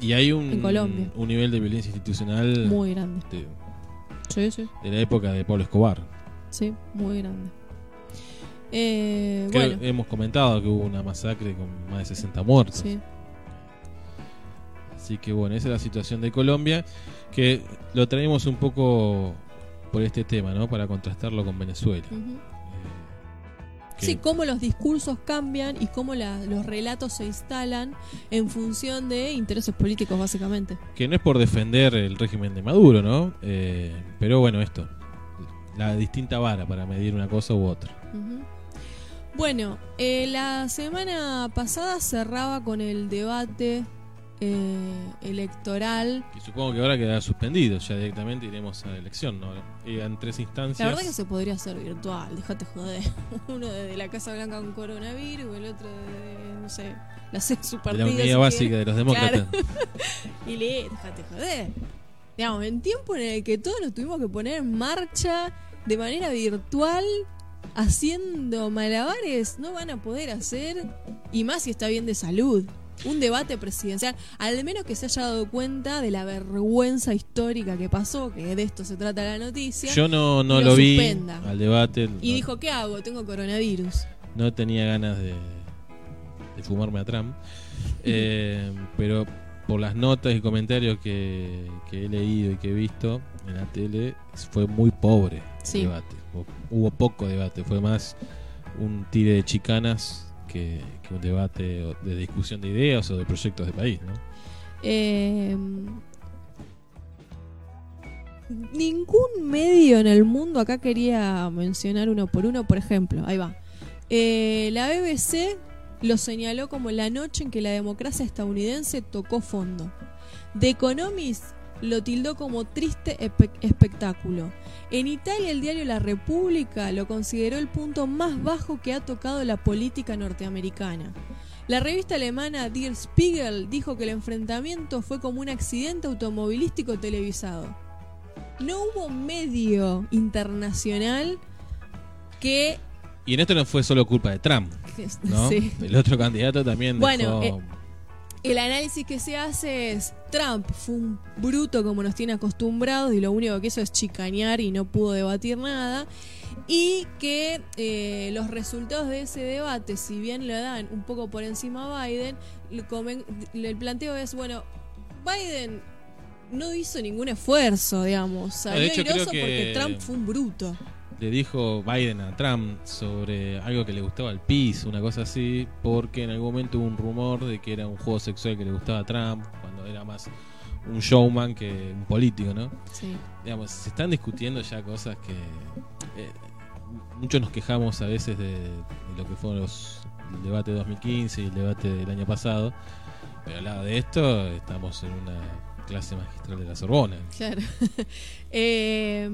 Y hay un, En Colombia. un nivel de violencia institucional muy grande. de, Sí, sí, de la época de Pablo Escobar. sí, muy grande. Eh, Creo bueno, hemos comentado que hubo una masacre con más de 60 muertos. sí. Así que bueno, esa es la situación de Colombia, que lo traemos un poco por este tema, ¿no? Para contrastarlo con Venezuela. Eh, Sí, cómo los discursos cambian y cómo la- los relatos se instalan en función de intereses políticos, básicamente. que no es por defender el régimen de Maduro, ¿no? Eh, pero bueno, esto, la distinta vara para medir una cosa u otra. Bueno, eh, la semana pasada cerraba con el debate eh, electoral. Y supongo que ahora quedará suspendido, ya directamente iremos a la elección, ¿no? En tres instancias. La verdad que se podría hacer virtual, déjate joder. Uno desde la Casa Blanca con coronavirus, el otro de, no sé, la su de partida. la unidad si básica de los demócratas. Y le, déjate joder. Digamos, en tiempo en el que todos nos tuvimos que poner en marcha de manera virtual, haciendo malabares, no van a poder hacer, y más si está bien de salud, un debate presidencial, al menos que se haya dado cuenta de la vergüenza histórica que pasó, que de esto se trata la noticia, Yo no, no lo lo, vi al debate. y no, dijo, ¿qué hago? Tengo coronavirus. no tenía ganas de, de fumarme a Trump. Eh, pero por las notas y comentarios que, que he leído y que he visto en la tele, fue muy pobre Sí. el debate. Hubo- Hubo poco debate, fue más un tire de chicanas que, que un debate de discusión de ideas o de proyectos de país. ¿no? Eh, ningún medio en el mundo, acá quería mencionar uno por uno, por ejemplo, ahí va. Eh, la BBC lo señaló como la noche en que la democracia estadounidense tocó fondo. The Economist lo tildó como triste espe- espectáculo. En Italia el diario La República lo consideró el punto más bajo que ha tocado la política norteamericana. La revista alemana Der Spiegel dijo que el enfrentamiento fue como un accidente automovilístico televisado. No hubo medio internacional que... Y en esto no fue solo culpa de Trump, que- ¿no? sí. El otro candidato también Bueno, dejó- eh, El análisis que se hace es Trump fue un bruto como nos tiene acostumbrados y lo único que hizo es chicanear y no pudo debatir nada. Y que eh, los resultados de ese debate, si bien le dan un poco por encima a Biden, el planteo es, bueno, Biden no hizo ningún esfuerzo, digamos. Salió que- porque Trump fue un bruto. Le dijo Biden a Trump sobre algo que le gustaba al PIS, una cosa así, porque en algún momento hubo un rumor de que era un juego sexual que le gustaba a Trump, cuando era más un showman que un político, ¿no? Sí. Digamos, se están discutiendo ya cosas que eh, muchos nos quejamos a veces de, de lo que fueron los el debate de 2015 y el debate del año pasado, pero al lado de esto estamos en una clase magistral de la Sorbona. Claro. Eh,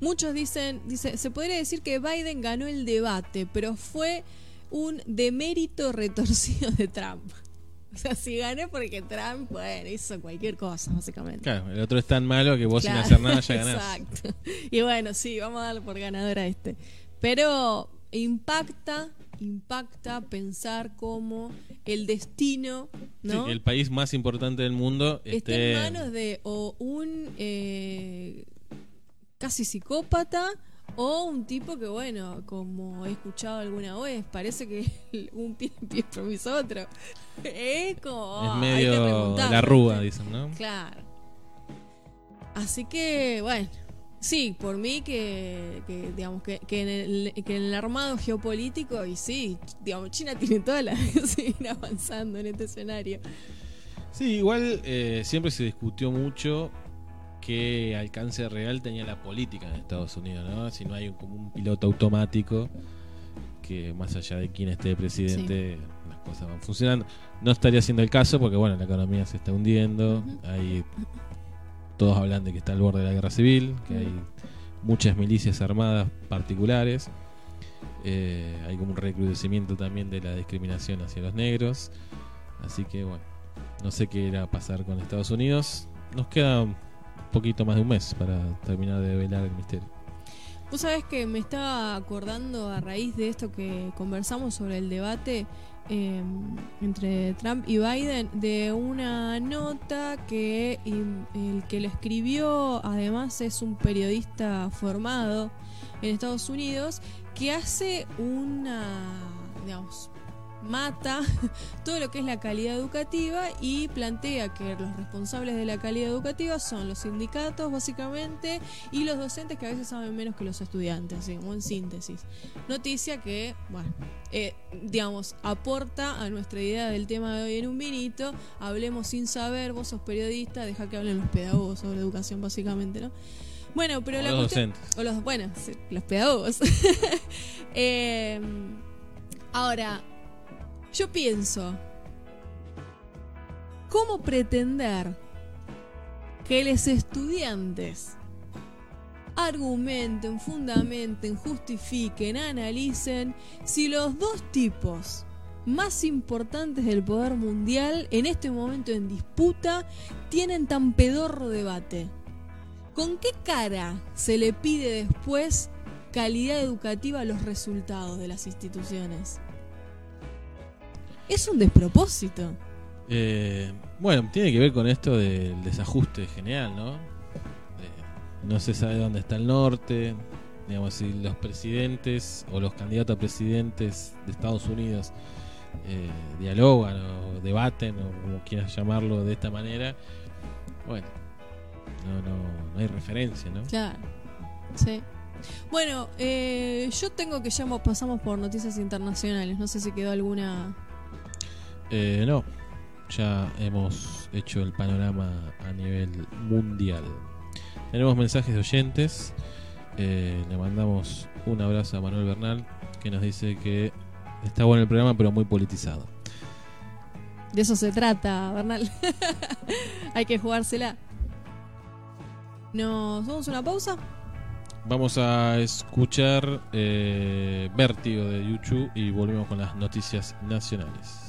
muchos dicen, dice, se podría decir que Biden ganó el debate, pero fue un demérito retorcido de Trump. O sea, si gané porque Trump, bueno, hizo cualquier cosa, básicamente. Claro, el otro es tan malo que vos Claro, sin hacer nada ya ganás. Exacto. Y bueno, sí, vamos a darle por ganador a este. Pero impacta, impacta pensar cómo el destino, ¿no? el país más importante del mundo está esté en manos de o un eh, casi psicópata o un tipo que, bueno, como he escuchado alguna vez, parece que un pie en pie promiso otro. Es como. es medio la rúa, dicen, ¿no? Claro. Así que, bueno. Sí, por mí que, que, digamos que, que en el, que en el armado geopolítico y sí, digamos China tiene toda la seguir avanzando en este escenario. Sí, igual eh, siempre se discutió mucho qué alcance real tenía la política en Estados Unidos, ¿no? Si no hay un- como un piloto automático que más allá de quién esté de presidente, las cosas van funcionando. No estaría siendo el caso porque, bueno, la economía se está hundiendo, hay todos hablan de que está al borde de la guerra civil, que hay muchas milicias armadas particulares, eh, hay como un recrudecimiento también de la discriminación hacia los negros, así que bueno, no sé qué irá a pasar con Estados Unidos, nos queda poquito más de un mes para terminar de velar el misterio. Vos sabés que me estaba acordando a raíz de esto que conversamos sobre el debate eh, entre Trump y Biden de una nota que el que lo escribió además es un periodista formado en Estados Unidos que hace una, digamos, mata todo lo que es la calidad educativa y plantea que los responsables de la calidad educativa son los sindicatos básicamente y los docentes que a veces saben menos que los estudiantes, así como en síntesis. Noticia que, bueno, eh, digamos, aporta a nuestra idea del tema de hoy en un vinito, hablemos sin saber, vos sos periodista, deja que hablen los pedagogos sobre educación básicamente, ¿no? Bueno, pero O la los cuestión- docentes. o los, bueno, los pedagogos. Eh, ahora, yo pienso, ¿cómo pretender que los estudiantes argumenten, fundamenten, justifiquen, analicen si los dos tipos más importantes del poder mundial en este momento en disputa tienen tan pedorro debate? ¿Con qué cara se le pide después calidad educativa a los resultados de las instituciones? Es un despropósito. Eh, bueno, tiene que ver con esto del desajuste general, ¿no? Eh, no se sabe dónde está el norte. Digamos, si los presidentes o los candidatos a presidentes de Estados Unidos eh, dialogan o debaten, o como quieras llamarlo de esta manera, bueno, no, no, no hay referencia, ¿no? Claro. Sí. Bueno, eh, yo tengo que ya mo- pasamos por noticias internacionales. No sé si quedó alguna. Eh, no, ya hemos hecho el panorama a nivel mundial. Tenemos mensajes de oyentes. Eh, le mandamos un abrazo a Manuel Bernal, que nos dice que está bueno el programa, pero muy politizado. De eso se trata, Bernal. Hay que jugársela. ¿Nos vamos a una pausa? Vamos a escuchar eh, Vértigo de YouTube y volvemos con las noticias nacionales.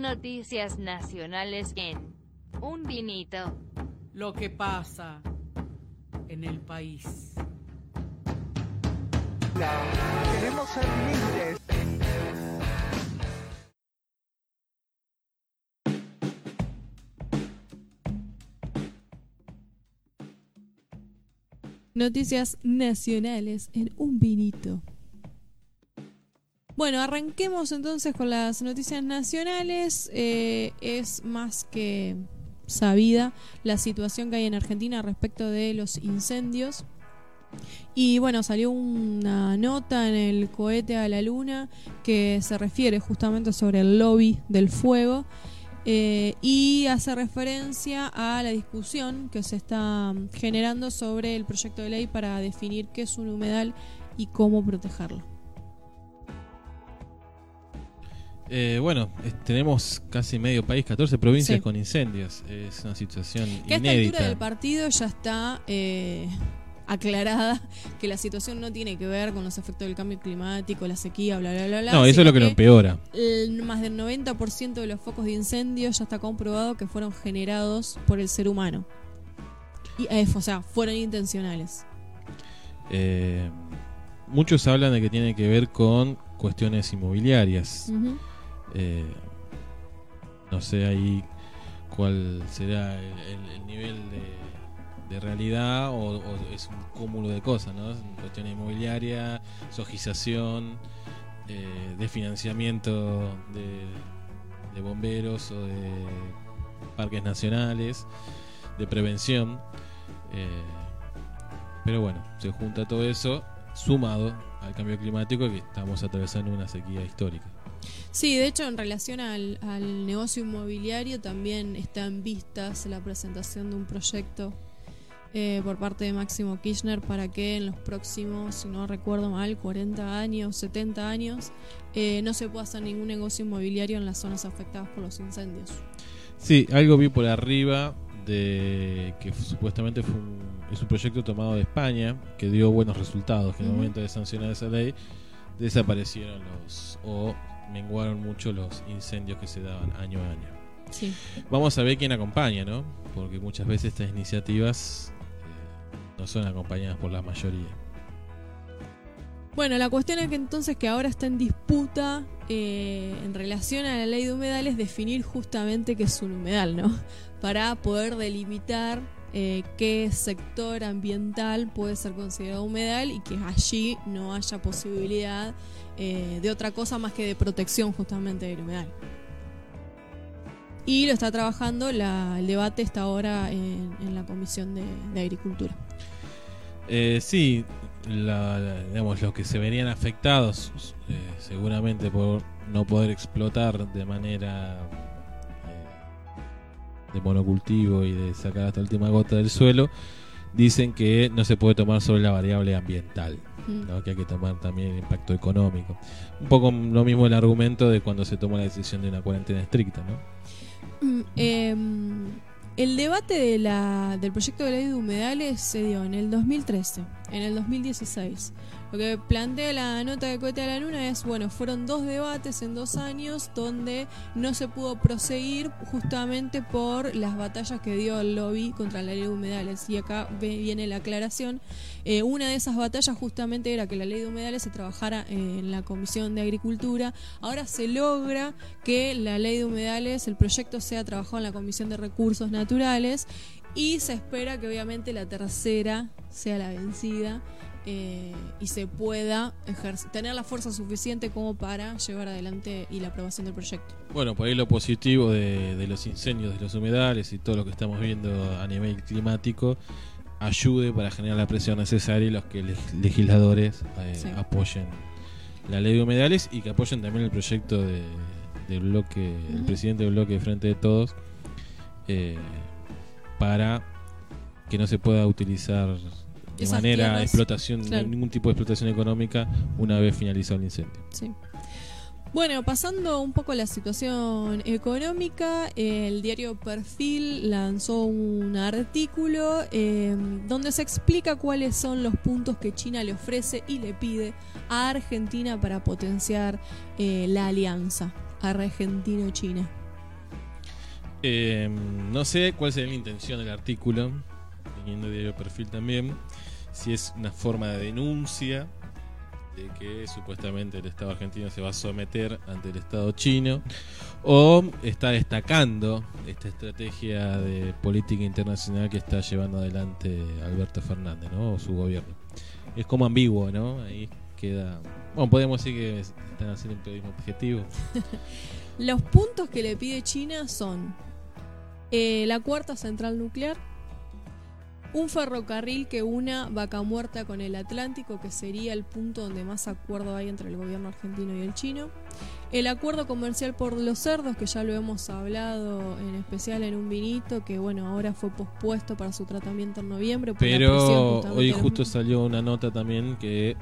Noticias nacionales en Un Vinito. Lo que pasa en el país. Queremos ser libres. Noticias nacionales en un vinito. Bueno, arranquemos entonces con las noticias nacionales. Eh, es más que sabida la situación que hay en Argentina respecto de los incendios. Y bueno, salió una nota en el cohete a la luna que se refiere justamente sobre el lobby del fuego eh, y hace referencia a la discusión que se está generando sobre el proyecto de ley para definir qué es un humedal y cómo protegerlo. Eh, bueno, es- tenemos casi medio país, 14 provincias Sí. con incendios. Es una situación Que a esta altura del partido ya está eh, aclarada que la situación no tiene que ver con los efectos del cambio climático, la sequía, bla, bla, bla, bla. No, eso es lo que lo empeora. el- más del 90% de los focos de incendio ya está comprobado que fueron generados por el ser humano. Y, eh, o sea, fueron intencionales. Eh, muchos hablan de que tiene que ver con cuestiones inmobiliarias. Ujú. Eh, no sé ahí cuál será el, el- el nivel de, realidad o, es un cúmulo de cosas, ¿no? Cuestión inmobiliaria, sojización, eh, de financiamiento de, de bomberos o de parques nacionales, de prevención. eh, pero bueno, se junta todo eso sumado al cambio climático que estamos atravesando una sequía histórica. Sí, de hecho, en relación al, al negocio inmobiliario, también está en vistas la presentación de un proyecto eh, por parte de Máximo Kirchner para que en los próximos, si no recuerdo mal, 40 años, 70 años, eh, no se pueda hacer ningún negocio inmobiliario en las zonas afectadas por los incendios. Sí, algo vi por arriba de que supuestamente fue un- es un proyecto tomado de España que dio buenos resultados, que en el momento de sancionar esa ley desaparecieron los o menguaron mucho los incendios que se daban año a año. Sí. Vamos a ver quién acompaña, ¿no? Porque muchas veces estas iniciativas eh, no son acompañadas por la mayoría. Bueno, la cuestión es que entonces que ahora está en disputa eh, en relación a la ley de humedales definir justamente qué es un humedal, ¿no? Para poder delimitar eh, qué sector ambiental puede ser considerado humedal y que allí no haya posibilidad eh, de otra cosa más que de protección justamente del humedal. Y lo está trabajando, la- el debate está ahora en, en la Comisión de, Agricultura. Eh, sí, la- digamos, los que se verían afectados eh, seguramente por no poder explotar de manera eh, de monocultivo y de sacar hasta la última gota del suelo, dicen que no se puede tomar sobre la variable ambiental, Mm. ¿no? que hay que tomar también el impacto económico. Un poco lo mismo el argumento de cuando se toma la decisión de una cuarentena estricta, ¿no? Mm, em, el debate de la, del proyecto de ley de humedales se dio en el 2013, en el 2016. Lo que plantea la nota de cohete a la luna es, bueno, fueron dos debates en dos años donde no se pudo proseguir justamente por las batallas que dio el lobby contra la ley de humedales. Y acá viene la aclaración. Eh, una de esas batallas justamente era que la ley de humedales se trabajara en la Comisión de Agricultura. Ahora se logra que la ley de humedales, el proyecto sea trabajado en la Comisión de Recursos Naturales y se espera que obviamente la tercera sea la vencida eh, y se pueda tener la fuerza suficiente como para llevar adelante y la aprobación del proyecto. Bueno, por ahí lo positivo de, de los incendios, de los humedales y todo lo que estamos viendo a nivel climático ayude para generar la presión necesaria y los que legisladores eh, Sí. apoyen la ley de humedales y que apoyen también el proyecto de, del bloque, el presidente del bloque de Frente de Todos eh, para que no se pueda utilizar de Esas manera tierras, explotación, claro. ningún tipo de explotación económica una vez finalizado el incendio. Sí. Bueno, pasando un poco a la situación económica, el diario Perfil lanzó un artículo eh, donde se explica cuáles son los puntos que China le ofrece y le pide a Argentina para potenciar eh, la alianza argentino-china. Eh, no sé cuál sería la intención del artículo, teniendo diario perfil también, si es una forma de denuncia de que supuestamente el Estado argentino se va a someter ante el Estado chino, o está destacando esta estrategia de política internacional que está llevando adelante Alberto Fernández, ¿no? O su gobierno. Es como ambiguo, ¿no? Ahí queda... Bueno, podemos decir que están haciendo un periodismo objetivo. Los puntos que le pide China son eh, la cuarta central nuclear, un ferrocarril que una Vaca Muerta con el Atlántico, que sería el punto donde más acuerdo hay entre el gobierno argentino y el chino, el acuerdo comercial por los cerdos, que ya lo hemos hablado en especial en un vinito, que bueno, ahora fue pospuesto para su tratamiento en noviembre. por la presión Pero hoy justo salió una nota también que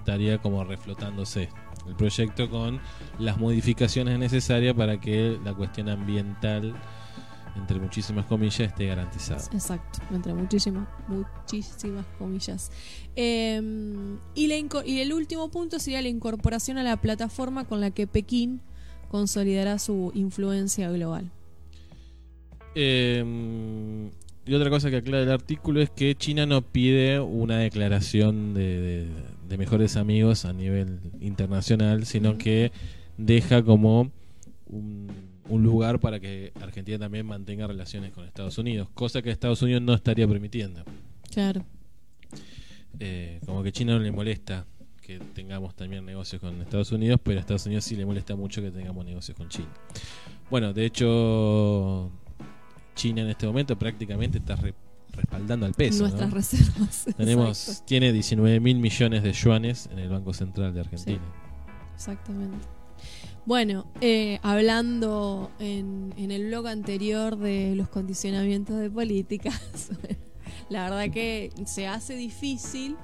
estaría como reflotándose el proyecto con las modificaciones necesarias para que la cuestión ambiental, entre muchísimas comillas, esté garantizada. Exacto, entre muchísimas, muchísimas comillas. Eh, y, la inco- y el último punto sería la incorporación a la plataforma con la que Pekín consolidará su influencia global. Eh, y otra cosa que aclara el artículo es que China no pide una declaración de, de- de mejores amigos a nivel internacional, sino que deja como un, un lugar para que Argentina también mantenga relaciones con Estados Unidos, cosa que Estados Unidos no estaría permitiendo. Claro. Eh, como que China no le molesta que tengamos también negocios con Estados Unidos, pero a Estados Unidos sí le molesta mucho que tengamos negocios con China. Bueno, de hecho, China en este momento prácticamente está re- respaldando al peso. ¿no? Nuestras reservas. Tenemos, Exacto. tiene 19 mil millones de yuanes en el Banco Central de Argentina. Exactamente. Bueno, eh, hablando en, en el blog anterior de los condicionamientos de políticas, la verdad que se hace difícil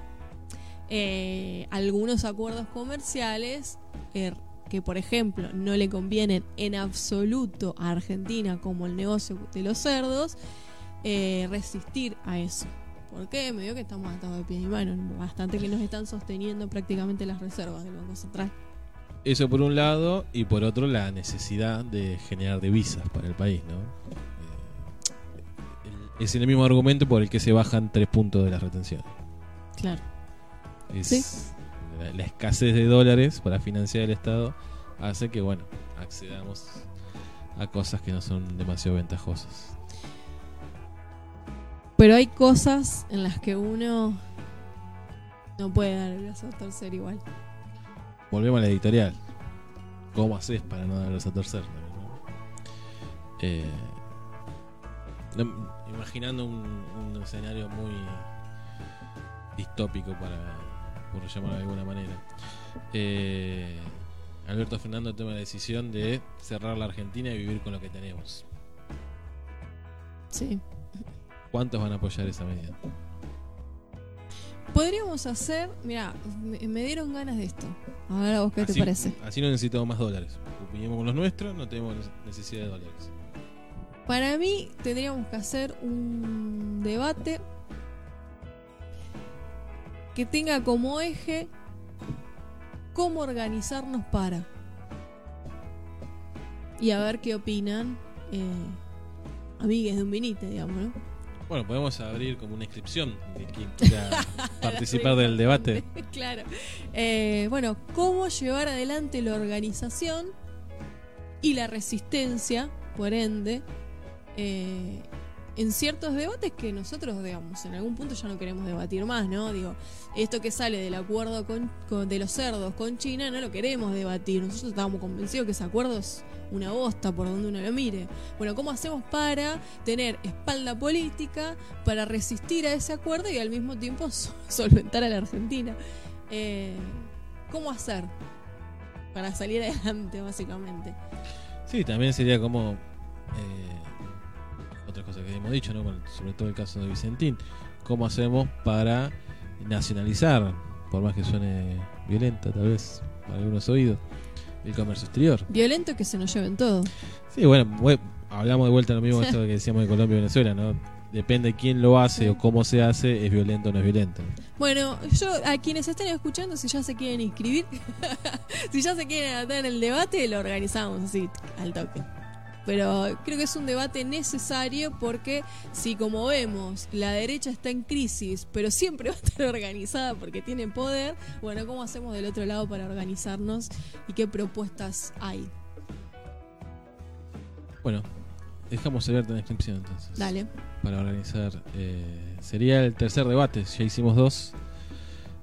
eh, algunos acuerdos comerciales eh, que, por ejemplo, no le convienen en absoluto a Argentina, como el negocio de los cerdos, eh, resistir a eso. ¿Por qué? Me dio que estamos atados de pies y manos. Bastante que nos están sosteniendo prácticamente las reservas del Banco Central. Eso por un lado, y por otro la necesidad de generar divisas para el país, ¿no? Eh, es el mismo argumento por el que se bajan tres puntos de las retenciones. Claro. Es Sí. la, la escasez de dólares para financiar el Estado hace que, bueno, accedamos a cosas que no son demasiado ventajosas. Pero hay cosas en las que uno no puede dar el brazo a torcer igual. Volvemos a la editorial. ¿Cómo haces para no darlos a torcer? Eh, imaginando un, un escenario muy distópico para, por llamarlo de alguna manera. Eh, Alberto Fernando toma la decisión de cerrar la Argentina y vivir con lo que tenemos. Sí. ¿Cuántos van a apoyar esa medida? Podríamos hacer, mira, me, me dieron ganas de esto. A ver a vos qué te parece. Así no necesitamos más dólares. Opinemos con los nuestros, no tenemos necesidad de dólares. Para mí tendríamos que hacer un debate que tenga como eje cómo organizarnos para. Y a ver qué opinan eh, amigues de un vinite, digamos, ¿no? Bueno, podemos abrir como una inscripción de quien quiera participar del debate. claro. Eh, bueno, cómo llevar adelante la organización y la resistencia, por ende, eh, en ciertos debates que nosotros, digamos, en algún punto ya no queremos debatir más, ¿no? Digo, esto que sale del acuerdo con, de los cerdos con China no lo queremos debatir. Nosotros estábamos convencidos que ese acuerdo es una bosta por donde uno lo mire. Bueno, ¿cómo hacemos para tener espalda política, para resistir a ese acuerdo y al mismo tiempo so- solventar a la Argentina? Eh, ¿Cómo hacer para salir adelante, básicamente? Sí, también sería como eh, otra cosa que hemos dicho, ¿no? Bueno, sobre todo el caso de Vicentín. ¿Cómo hacemos para nacionalizar, por más que suene violenta tal vez para algunos oídos, el comercio exterior? Violento que se nos lleven todo. Sí, bueno, bue- hablamos de vuelta lo mismo esto que decíamos de Colombia y Venezuela, ¿no? Depende quién lo hace o cómo se hace, es violento o no es violento. Bueno, yo a quienes estén escuchando, si ya se quieren inscribir, si ya se quieren anotar en el debate, lo organizamos así, al toque. Pero creo que es un debate necesario porque si como vemos la derecha está en crisis, pero siempre va a estar organizada porque tiene poder, bueno, ¿cómo hacemos del otro lado para organizarnos y qué propuestas hay? Bueno, dejamos abierta la inscripción entonces. Dale. Para organizar. eh, sería el tercer debate, ya hicimos dos.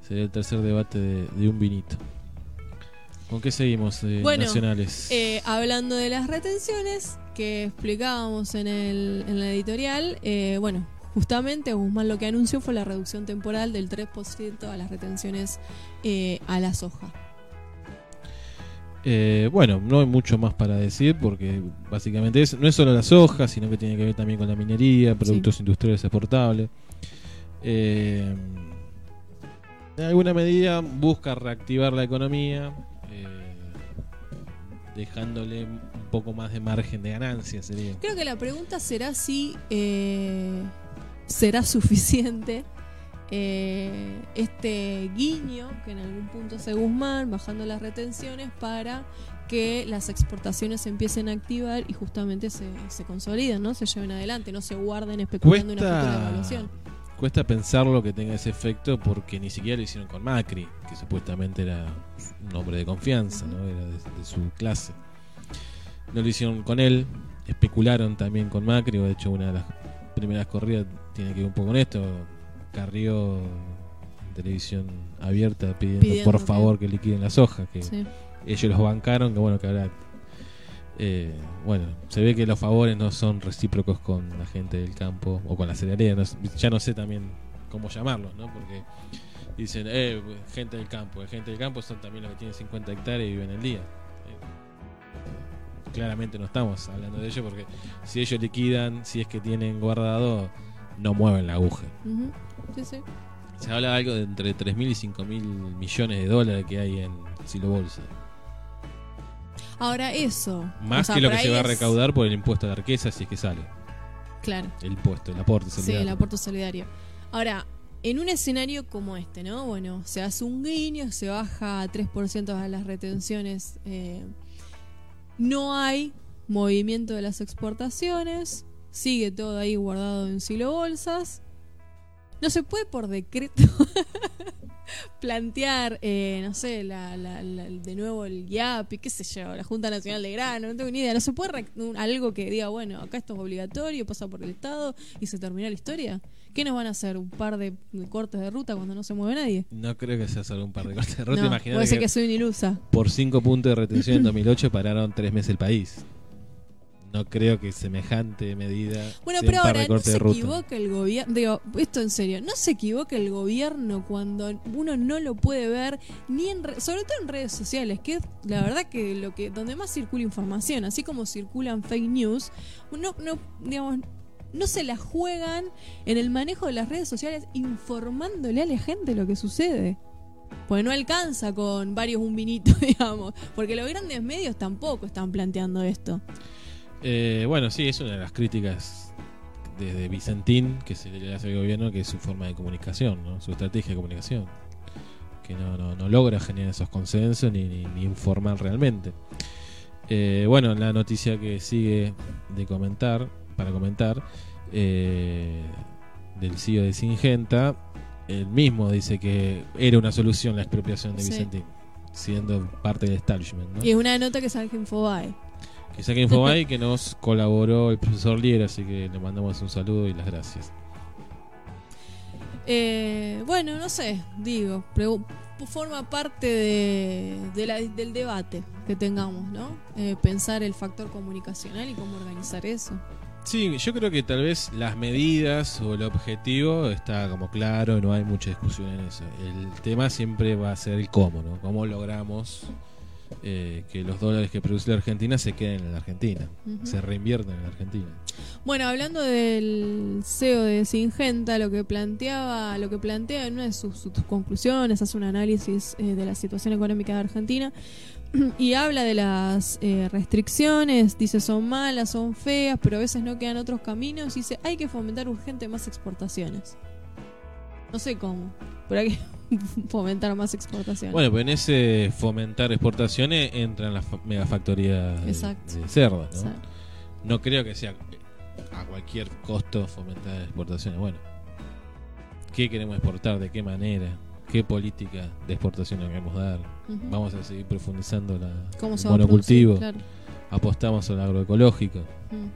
Sería el tercer debate de, de un vinito. ¿Con qué seguimos Bueno, nacionales? eh, hablando de las retenciones que explicábamos en, el, en la editorial, eh, bueno, justamente Guzmán lo que anunció fue la reducción temporal del 3% a las retenciones eh, a la soja. Eh, bueno, no hay mucho más para decir porque básicamente es, no es solo la soja, sino que tiene que ver también con la minería, productos industriales exportables. Eh, en alguna medida busca reactivar la economía, eh, dejándole un poco más de margen de ganancia, sería. Creo que la pregunta será si eh, será suficiente eh, este guiño que en algún punto hace Guzmán, bajando las retenciones para que las exportaciones se empiecen a activar y justamente se, se consoliden, ¿no? Se lleven adelante, no se guarden especulando una futura evaluación. Cuesta pensarlo que tenga ese efecto porque ni siquiera lo hicieron con Macri, que supuestamente era un hombre de confianza, ¿no? era de, de su clase. No lo hicieron con él, especularon también con Macri, de hecho una de las primeras corridas tiene que ver un poco con esto. Carrió en televisión abierta pidiendo, Pidiendo por favor que liquiden las hojas, que Sí. ellos los bancaron, que bueno, que ahora eh, bueno, se ve que los favores no son recíprocos con la gente del campo o con la cerealera. no ya no sé también cómo llamarlos, ¿no? Porque dicen, eh, gente del campo. El gente del campo son también los que tienen 50 hectáreas y viven el día. Eh, claramente no estamos hablando de ellos porque si ellos liquidan, si es que tienen guardado, no mueven la aguja. Sí, sí. Se habla de algo de entre 3.000 y 5.000 millones de dólares que hay en Silo Bolsa. Ahora eso. Más o sea, que lo que se va a recaudar por el impuesto de riqueza si es que sale. Claro. El impuesto, el aporte Sí, solidario. el aporte solidario. Ahora, en un escenario como este, ¿no? Bueno, se hace un guiño, se baja a 3% a las retenciones. eh, no hay movimiento de las exportaciones. Sigue todo ahí guardado en silo bolsas. No se puede por decreto plantear, eh, no sé, la, la- la- de nuevo el IAPI, qué sé yo, la Junta Nacional de Grano, no tengo ni idea. No se puede algo que diga, bueno, acá esto es obligatorio, pasa por el Estado y se terminó la historia. ¿Qué nos van a hacer? ¿Un par de, de cortes de ruta cuando no se mueve nadie? No creo que sea solo un par de cortes de ruta. no, Imagínate puede ser que que soy una ilusa. por 5 puntos de retención en 2008 pararon 3 meses el país. No creo que semejante medida Bueno, sea pero un ahora no se equivoca el gobierno. Digo, esto en serio, no se equivoca el gobierno cuando uno no lo puede ver, ni en re- sobre todo en redes sociales, que es la verdad que lo que donde más circula información, así como circulan fake news, no, no, digamos, no se la juegan en el manejo de las redes sociales informándole a la gente lo que sucede. Pues no alcanza con varios un vinito, digamos, porque los grandes medios tampoco están planteando esto. Eh, bueno, sí, es una de las críticas desde Vicentín que se le hace al gobierno, que es su forma de comunicación, ¿no? su estrategia de comunicación. Que no, no, no logra generar esos consensos ni, ni, ni informar realmente. Eh, bueno, la noticia que sigue de comentar, para comentar, eh, del CEO de Singenta, él mismo dice que era una solución la expropiación de Sí. Vicentín, siendo parte del establishment. ¿no? Y es una nota que sale en Infobae. Que saque Infobay que nos colaboró el profesor Liera, así que le mandamos un saludo y las gracias. Eh, bueno, no sé, digo, forma parte de, de la- del debate que tengamos, ¿no? Eh, pensar el factor comunicacional y cómo organizar eso. Sí, yo creo que tal vez las medidas o el objetivo está como claro, no hay mucha discusión en eso. El tema siempre va a ser el cómo, ¿no? Cómo logramos eh, que los dólares que produce la Argentina se queden en la Argentina, se reinvierten en la Argentina. Bueno, hablando del CEO de Singenta, lo que planteaba, lo que plantea en una de sus, sus conclusiones, hace un análisis eh, de la situación económica de Argentina y habla de las eh, restricciones, dice son malas, son feas, pero a veces no quedan otros caminos, y dice hay que fomentar urgente más exportaciones. No sé cómo, pero hay que fomentar más exportaciones. Bueno, pues en ese fomentar exportaciones entran las fa- megafactorías de, Exacto. de cerdas, ¿no? No creo que sea a cualquier costo fomentar exportaciones. Bueno, ¿qué queremos exportar? ¿De qué manera? ¿Qué política de exportación queremos dar? Vamos a seguir profundizando la, ¿Cómo el se va a monocultivo. producir? Claro. Apostamos al agroecológico. Mm.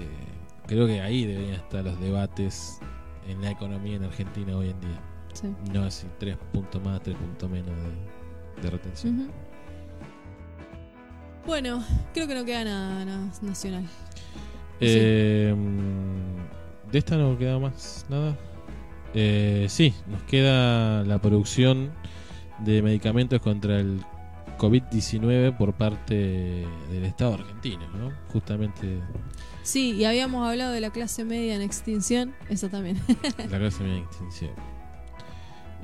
Eh, creo que ahí deberían estar los debates en la economía en Argentina hoy en día. Sí. No así tres puntos más, tres puntos menos de, de retención. Bueno, creo que no queda nada, nada nacional. Eh, ¿De esta no queda más nada? Eh, sí, nos queda la producción de medicamentos contra el COVID-19 por parte del Estado argentino, ¿no? Justamente Sí, y habíamos hablado de la clase media en extinción, eso también. la clase media de extinción.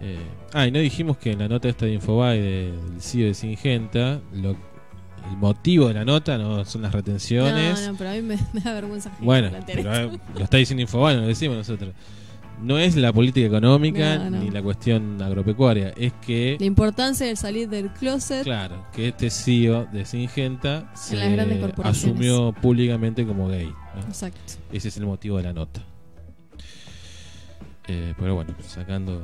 Eh, ah, y no dijimos que en la nota esta de Infobae de- del CEO de Singenta, lo, el motivo de la nota no son las retenciones. No, no, pero a mí me, me da vergüenza. Bueno, pero, eh, lo está diciendo Infobae, no lo decimos nosotros. No es la política económica No, no. ni la cuestión agropecuaria, es que, La importancia de salir del closet. claro, que este CEO de Singenta se asumió públicamente como gay. ¿no? Exacto. Ese es el motivo de la nota. Eh, pero bueno, sacando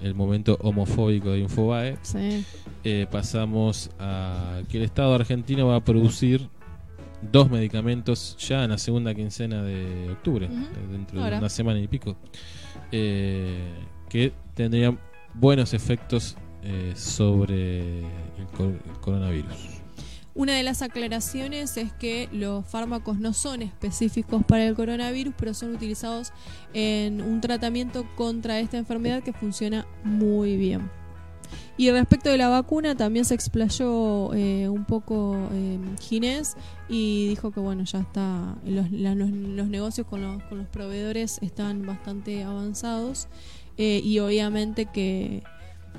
el, el momento homofóbico de Infobae, Sí. eh, pasamos a que el Estado argentino va a producir dos medicamentos ya en la segunda quincena de octubre, eh, dentro Ahora. de una semana y pico, eh, que tendrían buenos efectos eh, sobre el coronavirus. Una de las aclaraciones es que los fármacos no son específicos para el coronavirus, pero son utilizados en un tratamiento contra esta enfermedad que funciona muy bien. Y respecto de la vacuna, también se explayó eh, un poco eh, Ginés y dijo que bueno, ya está, los, la- los- los negocios con los, con los proveedores están bastante avanzados eh, y obviamente que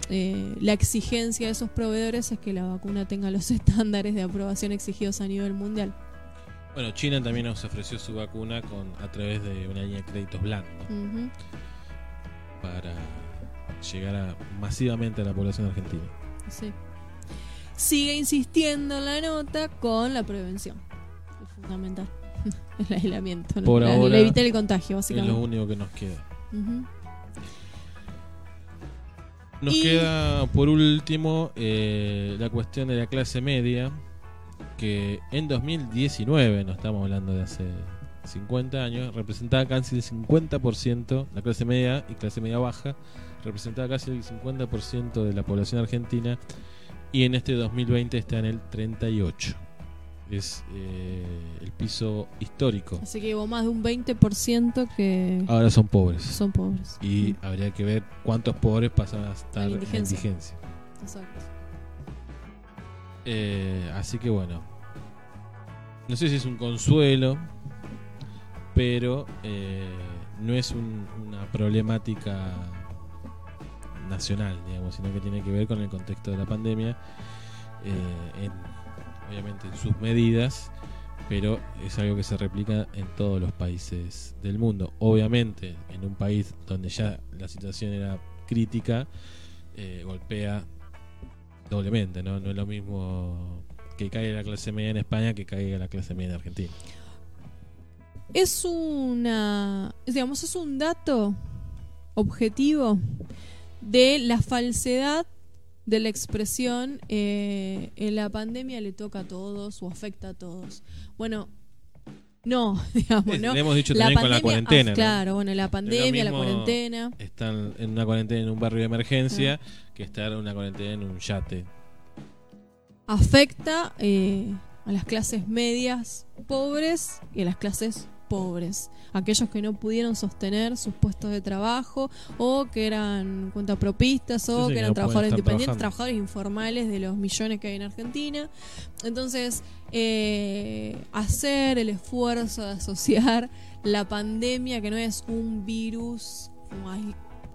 eh, la exigencia de esos proveedores es que la vacuna tenga los estándares de aprobación exigidos a nivel mundial. Bueno, China también nos ofreció su vacuna con a través de una línea de créditos blandos Ujú. para llegar a- masivamente a la población argentina. Sí. Sigue insistiendo en la nota con la prevención. Es fundamental. El aislamiento. Por La- ahora, evitar el contagio, Es básicamente. lo único que nos queda. Nos Y- queda por último eh, la cuestión de la clase media, que en 2019, no estamos hablando de hace 50 años, representaba casi el 50%, la clase media y clase media baja, representaba casi el 50% de la población argentina y en este 2020 está en el 38%. Es eh, el piso histórico. Así que hubo más de un 20% que Ahora son pobres. son pobres. Y habría que ver cuántos pobres pasan a estar En en indigencia. indigencia. Exacto. Eh, así que bueno. No sé si es un consuelo, pero eh, no es un- una problemática nacional, digamos, sino que tiene que ver con el contexto de la pandemia, eh, en- obviamente en sus medidas, pero es algo que se replica en todos los países del mundo. Obviamente, en un país donde ya la situación era crítica, eh, golpea doblemente, ¿no? No es lo mismo que caiga la clase media en España que caiga la clase media en Argentina. Es una. Digamos, es un dato objetivo de la falsedad de la expresión eh, en la pandemia le toca a todos o afecta a todos. Bueno, no, digamos, ¿no? le hemos dicho La también con la pandemia- cuarentena, ah, ¿no? Claro, bueno, la pandemia, la cuarentena. Están en una cuarentena en un barrio de emergencia Ah. que estar en una cuarentena en un yate. afecta eh, a las clases medias pobres y a las clases pobres. Aquellos que no pudieron sostener sus puestos de trabajo o que eran cuentapropistas o Sí, que eran no trabajadores independientes, trabajando. trabajadores informales de los millones que hay en Argentina. Entonces, eh, hacer el esfuerzo de asociar la pandemia, que no es un virus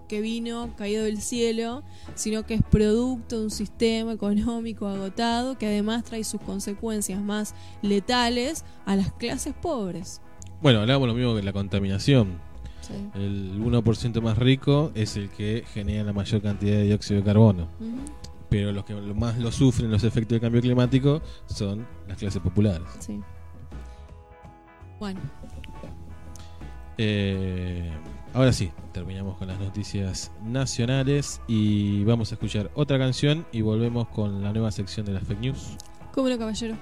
que vino caído del cielo, sino que es producto de un sistema económico agotado que además trae sus consecuencias más letales a las clases pobres. Bueno, hablábamos lo mismo que la contaminación. Sí. El 1% más rico es el que genera la mayor cantidad de dióxido de carbono. Pero los que más lo sufren los efectos del cambio climático son las clases populares. Sí. Bueno, Eh, ahora sí, terminamos con las noticias nacionales y vamos a escuchar otra canción y volvemos con la nueva sección de las fake news. ¿cómo no, caballero?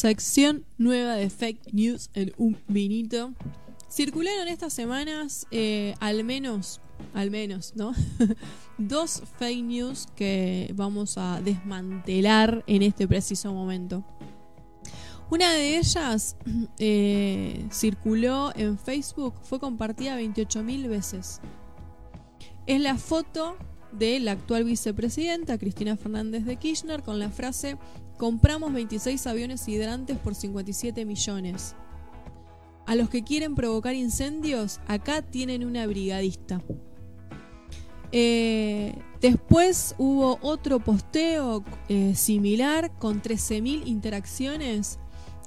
Sección nueva de fake news en un vinito. Circularon estas semanas eh, al menos, al menos, ¿no? Dos fake news que vamos a desmantelar en este preciso momento. Una de ellas eh, circuló en Facebook, fue compartida 28.000 veces. Es la foto de la actual vicepresidenta Cristina Fernández de Kirchner con la frase compramos 26 aviones hidrantes por 57 millones. A los que quieren provocar incendios, acá tienen una brigadista. Eh, después hubo otro posteo eh, similar con 13.000 interacciones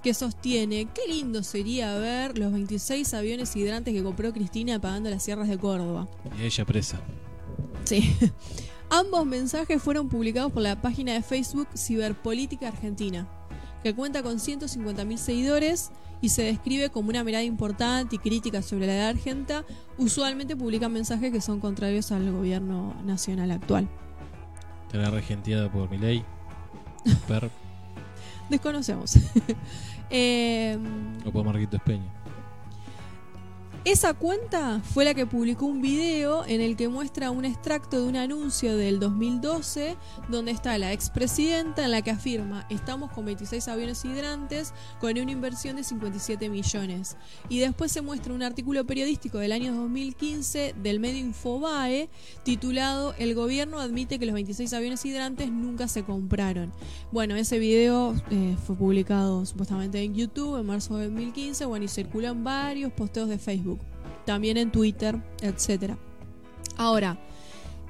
que sostiene qué lindo sería ver los 26 aviones hidrantes que compró Cristina pagando las sierras de Córdoba. Y ella presa. Sí. Ambos mensajes fueron publicados por la página de Facebook Ciberpolítica Argentina, que cuenta con 150.000 seguidores y se describe como una mirada importante y crítica sobre la edad argenta. Usualmente publican mensajes que son contrarios al gobierno nacional actual. Estará regenteada por Milei. Per Desconocemos. Eh, o por Marquitos Peña. Esa cuenta fue la que publicó un video en el que muestra un extracto de un anuncio del 2012 donde está la expresidenta en la que afirma estamos con 26 aviones hidrantes con una inversión de 57 millones. Y después se muestra un artículo periodístico del año 2015 del medio Infobae titulado El gobierno admite que los 26 aviones hidrantes nunca se compraron. Bueno, ese video eh, fue publicado supuestamente en YouTube en marzo de 2015 bueno, y circuló en varios posteos de Facebook también en Twitter, etcétera. Ahora,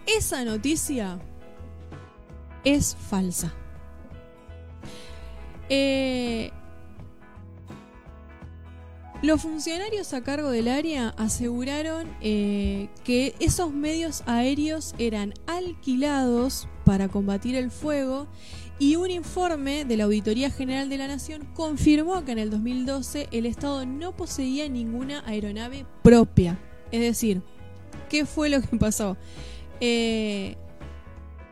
esa noticia es falsa. Eh, los funcionarios a cargo del área aseguraron eh, que esos medios aéreos eran alquilados para combatir el fuego y un informe de la Auditoría General de la Nación confirmó que en el 2012 el Estado no poseía ninguna aeronave propia. Es decir, ¿qué fue lo que pasó? Eh,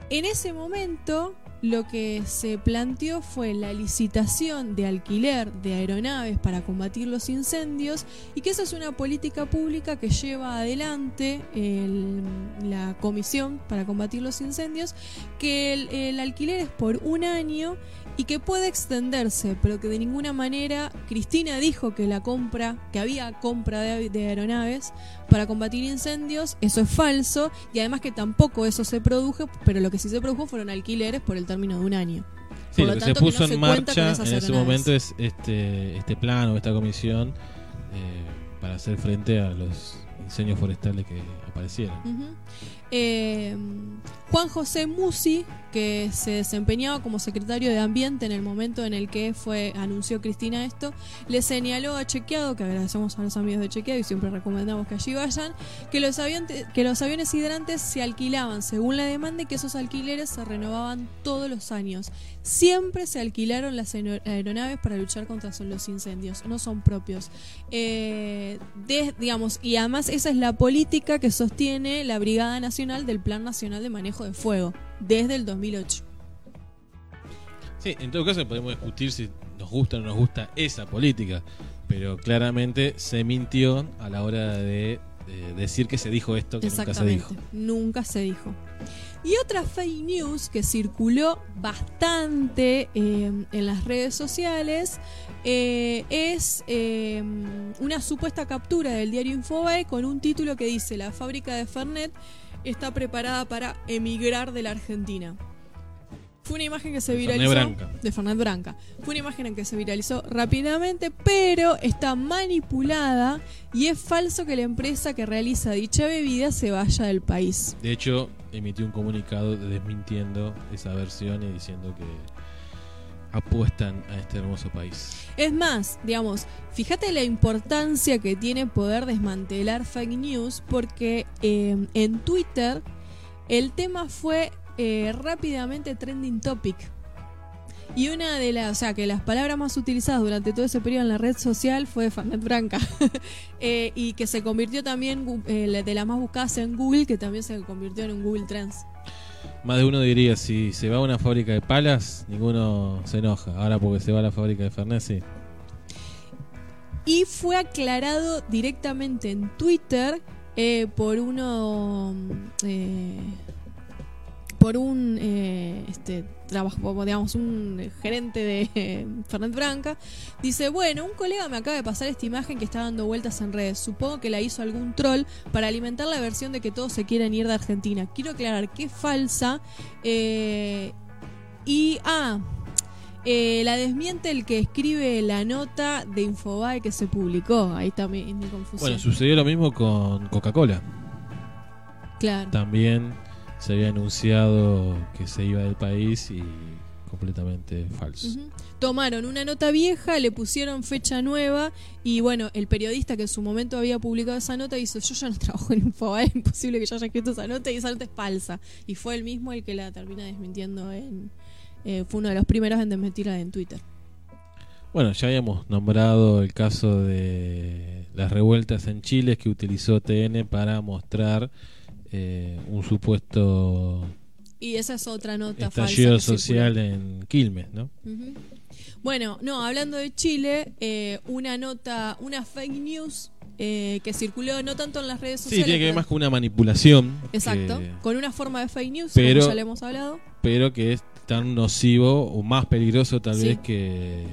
en ese momento lo que se planteó fue la licitación de alquiler de aeronaves para combatir los incendios y que esa es una política pública que lleva adelante el- la Comisión para combatir los incendios, que el, el alquiler es por un año y que puede extenderse, pero que de ninguna manera Cristina dijo que la compra, que había compra de, de aeronaves para combatir incendios, eso es falso y además que tampoco eso se produjo, pero lo que sí se produjo fueron alquileres por el término de un año. Sí, Por lo, lo que tanto, se que puso no se en cuenta con marcha en ese aeronaves. momento es este, este plan o esta comisión eh, para hacer frente a los incendios forestales que aparecieron. Eh, Juan José Musi, que se desempeñaba como secretario de Ambiente en el momento en el que fue anunció Cristina esto, le señaló a Chequeado, que agradecemos a los amigos de Chequeado y siempre recomendamos que allí vayan, que los, avionte- que los aviones hidrantes se alquilaban según la demanda y que esos alquileres se renovaban todos los años. Siempre se alquilaron las aero- aeronaves para luchar contra los incendios, no son propios. Eh, digamos, y además esa es la política que sostiene la Brigada Nacional del Plan Nacional de Manejo de Fuego desde el 2008. Sí, en todo caso podemos discutir si nos gusta o no nos gusta esa política, pero claramente se mintió a la hora de eh, decir que se dijo esto que nunca se dijo. Nunca se dijo. Y otra fake news que circuló bastante eh, en las redes sociales eh, es eh, una supuesta captura del diario Infobae con un título que dice la fábrica de Fernet está preparada para emigrar de la Argentina. Fue una imagen que se De viralizó Branca. de Fernet Branca. Fue una imagen en que se viralizó rápidamente, pero está manipulada y es falso que la empresa que realiza dicha bebida se vaya del país. De hecho, emitió un comunicado desmintiendo esa versión y diciendo que apuestan a este hermoso país. Es más, digamos, fíjate la importancia que tiene poder desmantelar fake news porque eh, en Twitter el tema fue eh, rápidamente trending topic. Y una de las, o sea, que las palabras más utilizadas durante todo ese periodo en la red social fue Fernet Branca. Eh, y que se convirtió también eh, de las más buscadas en Google, que también se convirtió en un Google Trends. Más de uno diría, si se va a una fábrica de palas, ninguno se enoja. Ahora porque se va a la fábrica de Fernet, sí. Y fue aclarado directamente en Twitter eh, por uno. eh, por un eh, este trabajo, digamos, un gerente de eh, Fernet Branca, dice, bueno, un colega me acaba de pasar esta imagen que está dando vueltas en redes. Supongo que la hizo algún troll para alimentar la versión de que todos se quieren ir de Argentina. Quiero aclarar que es falsa. eh, y, ah, eh, la desmiente el que escribe la nota de Infobae que se publicó. Ahí está mi, mi confusión. Bueno, sucedió lo mismo con Coca-Cola. claro. También se había anunciado que se iba del país y completamente falso. Tomaron una nota vieja, le pusieron fecha nueva y bueno, el periodista que en su momento había publicado esa nota dice, yo ya no trabajo en Infobae, es imposible que yo haya escrito esa nota y esa nota es falsa. Y fue el mismo el que la termina desmintiendo en... eh, fue uno de los primeros en desmentirla en Twitter. Bueno, ya habíamos nombrado el caso de las revueltas en Chile que utilizó TN para mostrar eh, un supuesto Y esa es otra nota estallido social en Quilmes, ¿no? Ujú. Bueno, no, hablando de Chile, eh, una nota, una fake news eh, que circuló no tanto en las redes Sí, sociales. tiene que ver más con una manipulación. Exacto, que- con una forma de fake news, Pero- como ya le hemos hablado. pero que es tan nocivo o más peligroso tal Sí. vez que,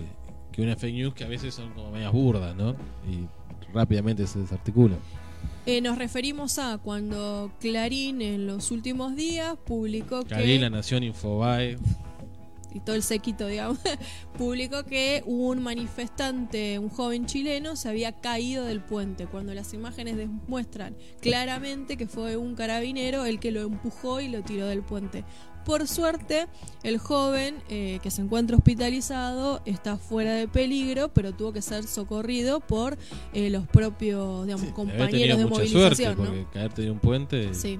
que una fake news que a veces son como medias burdas, ¿no? Y rápidamente se desarticula. Eh, nos referimos a cuando Clarín en los últimos días publicó que... Clarín, La Nación, Infobae. y todo el sequito, digamos, publicó que un manifestante, un joven chileno, se había caído del puente, cuando las imágenes demuestran claramente que fue un carabinero el que lo empujó y lo tiró del puente. Por suerte, el joven eh, que se encuentra hospitalizado está fuera de peligro, pero tuvo que ser socorrido por eh, los propios, digamos, compañeros de mucha suerte movilización. ¿no? porque caerte de un puente. Sí.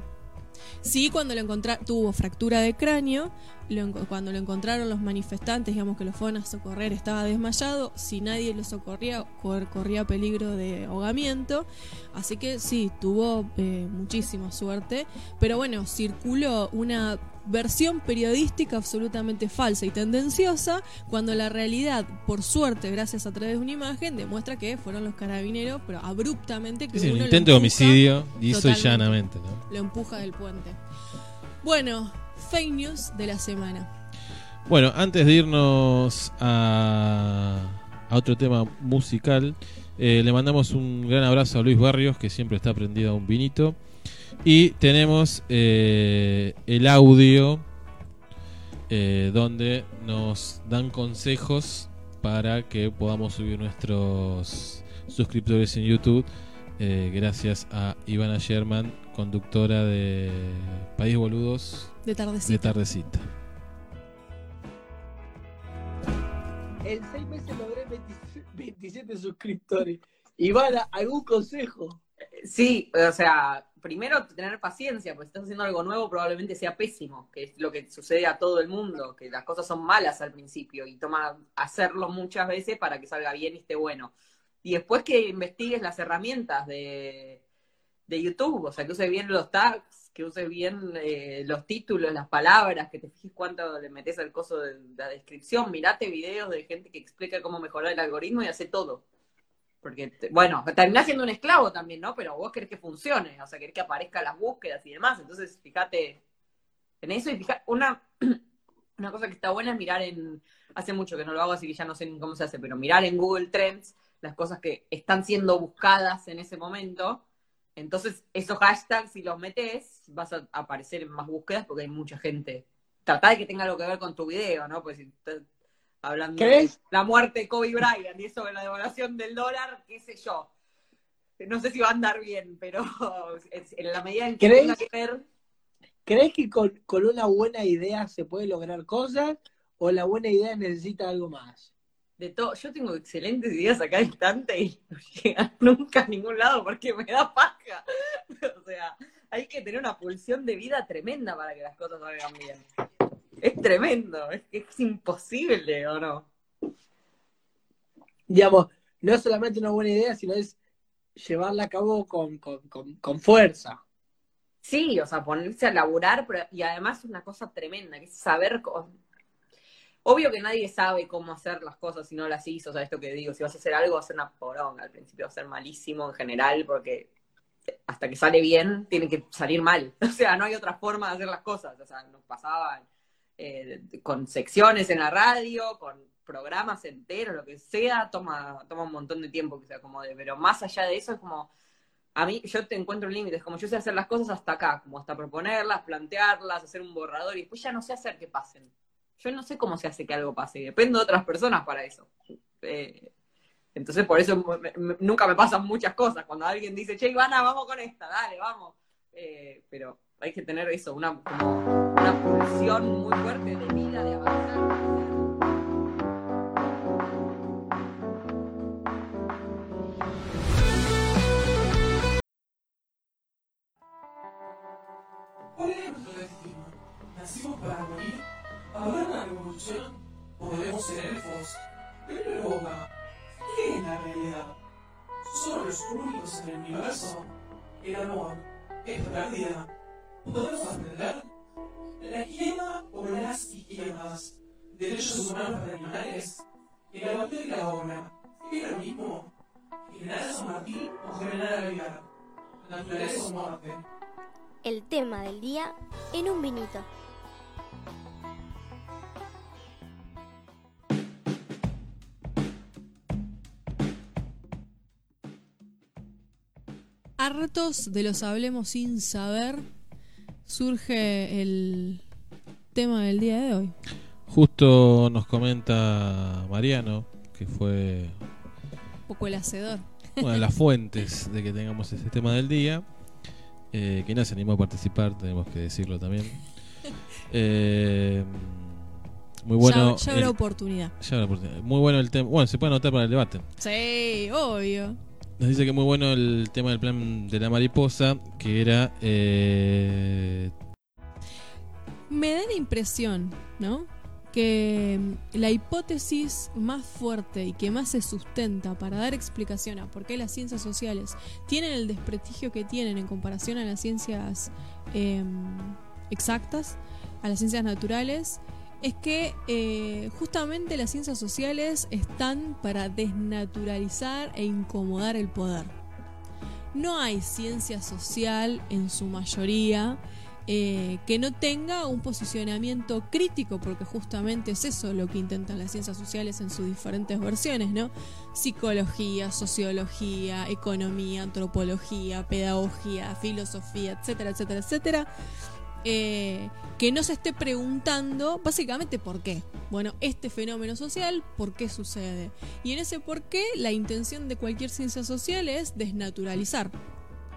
Sí, cuando lo encontraron, tuvo fractura de cráneo. lo cuando lo encontraron los manifestantes, digamos que lo fueron a socorrer, estaba desmayado. Si nadie lo socorría, cor- corría peligro de ahogamiento. Así que sí, tuvo eh, muchísima suerte. Pero bueno, circuló una versión periodística absolutamente falsa y tendenciosa, cuando la realidad, por suerte, gracias a través de una imagen, demuestra que fueron los carabineros, pero abruptamente que Es un uno intento de homicidio, totalmente. llanamente, ¿no? lo empuja del puente. Bueno, fake news de la semana. Bueno, antes de irnos a, a otro tema musical, eh, le mandamos un gran abrazo a Luis Barrios, que siempre está prendido a un vinito. Y tenemos eh, el audio eh, donde nos dan consejos para que podamos subir nuestros suscriptores en YouTube. eh, gracias a Ivana Sherman, conductora de País Boludos De tardecita. de Tardecita. En seis meses logré 27, 27 suscriptores. Ivana, ¿algún consejo? Sí, o sea, primero tener paciencia, porque si estás haciendo algo nuevo probablemente sea pésimo, que es lo que sucede a todo el mundo, que las cosas son malas al principio y toma hacerlo muchas veces para que salga bien y esté bueno. Y después que investigues las herramientas de, de YouTube, o sea, que uses bien los tags, que uses bien eh, los títulos, las palabras, que te fijes cuánto le metes al coso de la descripción, mirate videos de gente que explica cómo mejorar el algoritmo y hace todo. Porque, bueno, terminás siendo un esclavo también, ¿no? Pero vos querés que funcione, o sea, querés que aparezcan las búsquedas y demás. Entonces, fíjate en eso y fíjate, una, una cosa que está buena es mirar en, hace mucho que no lo hago, así que ya no sé ni cómo se hace, pero mirar en Google Trends las cosas que están siendo buscadas en ese momento. Entonces, esos hashtags, si los metes, vas a aparecer en más búsquedas porque hay mucha gente. Tratá de que tenga algo que ver con tu video, ¿no? Pues hablando ¿Crees? de la muerte de Kobe Bryant y eso de la devaluación del dólar, qué sé yo. No sé si va a andar bien, pero en la medida en que ¿Crees? tenga que ver, ¿Crees que con, con una buena idea se puede lograr cosas o la buena idea necesita algo más? de todo, yo tengo excelentes ideas acá instante y no llegan nunca a ningún lado porque me da paja. O sea, hay que tener una pulsión de vida tremenda para que las cosas salgan bien. Es tremendo, es, es imposible, ¿o no? Digamos, no es solamente una buena idea, sino es llevarla a cabo con, con, con, con fuerza. Sí, o sea, ponerse a laburar, pero, y además una cosa tremenda, que es saber... Obvio que nadie sabe cómo hacer las cosas si no las hizo, o sea, esto que digo, si vas a hacer algo, va a ser una poronga, al principio va a ser malísimo en general, porque hasta que sale bien, tiene que salir mal. O sea, no hay otra forma de hacer las cosas. O sea, nos pasaban eh, con secciones en la radio, con programas enteros, lo que sea, toma, toma un montón de tiempo que se acomode. Pero más allá de eso es como, a mí, yo te encuentro límites, como yo sé hacer las cosas hasta acá, como hasta proponerlas, plantearlas, hacer un borrador, y después ya no sé hacer que pasen. Yo no sé cómo se hace que algo pase, y dependo de otras personas para eso. Eh, entonces, por eso nunca me pasan muchas cosas. Cuando alguien dice, che, Ivana, vamos con esta, dale, vamos. Eh, pero hay que tener eso, una, como una muy fuerte de vida, de avanzar. ¿Cuál es nuestro destino? ¿Nacimos para morir? ¿Habrá una revolución? ¿O debemos ser elfos? Boca, ¿qué es la realidad? ¿Somos los únicos en el universo? El amor es pérdida. ¿Podemos aprender? ¿La izquierda o las izquierdas? ¿Derechos humanos para animales? ¿El aborto y la obra? ¿Es lo mismo? General San Martín o general aviar. Naturaleza o muerte. El tema del día en un vinito. Hartos de los hablemos sin saber, surge el tema del día de hoy. Justo nos comenta Mariano, que fue Un poco el hacedor. una de las fuentes de que tengamos este tema del día, eh, que no se animó a participar, tenemos que decirlo también. Eh, muy bueno. ya, ya habrá el- oportunidad. ya habrá oportunidad. Muy bueno el tema. Bueno, se puede anotar para el debate. Sí, obvio. Nos dice que muy bueno el tema del plan de la mariposa, que era eh, Me da la impresión, ¿no? Que mm, la hipótesis más fuerte y que más se sustenta para dar explicación a por qué las ciencias sociales tienen el desprestigio que tienen en comparación a las ciencias eh, exactas, a las ciencias naturales, es que eh, justamente las ciencias sociales están para desnaturalizar e incomodar el poder. No hay ciencia social en su mayoría eh, que no tenga un posicionamiento crítico, porque justamente es eso lo que intentan las ciencias sociales en sus diferentes versiones, ¿no? Psicología, sociología, economía, antropología, pedagogía, filosofía, etcétera, etcétera, etcétera. Eh, que no se esté preguntando básicamente por qué. Bueno, este fenómeno social, ¿por qué sucede? Y en ese por qué, la intención de cualquier ciencia social es desnaturalizar,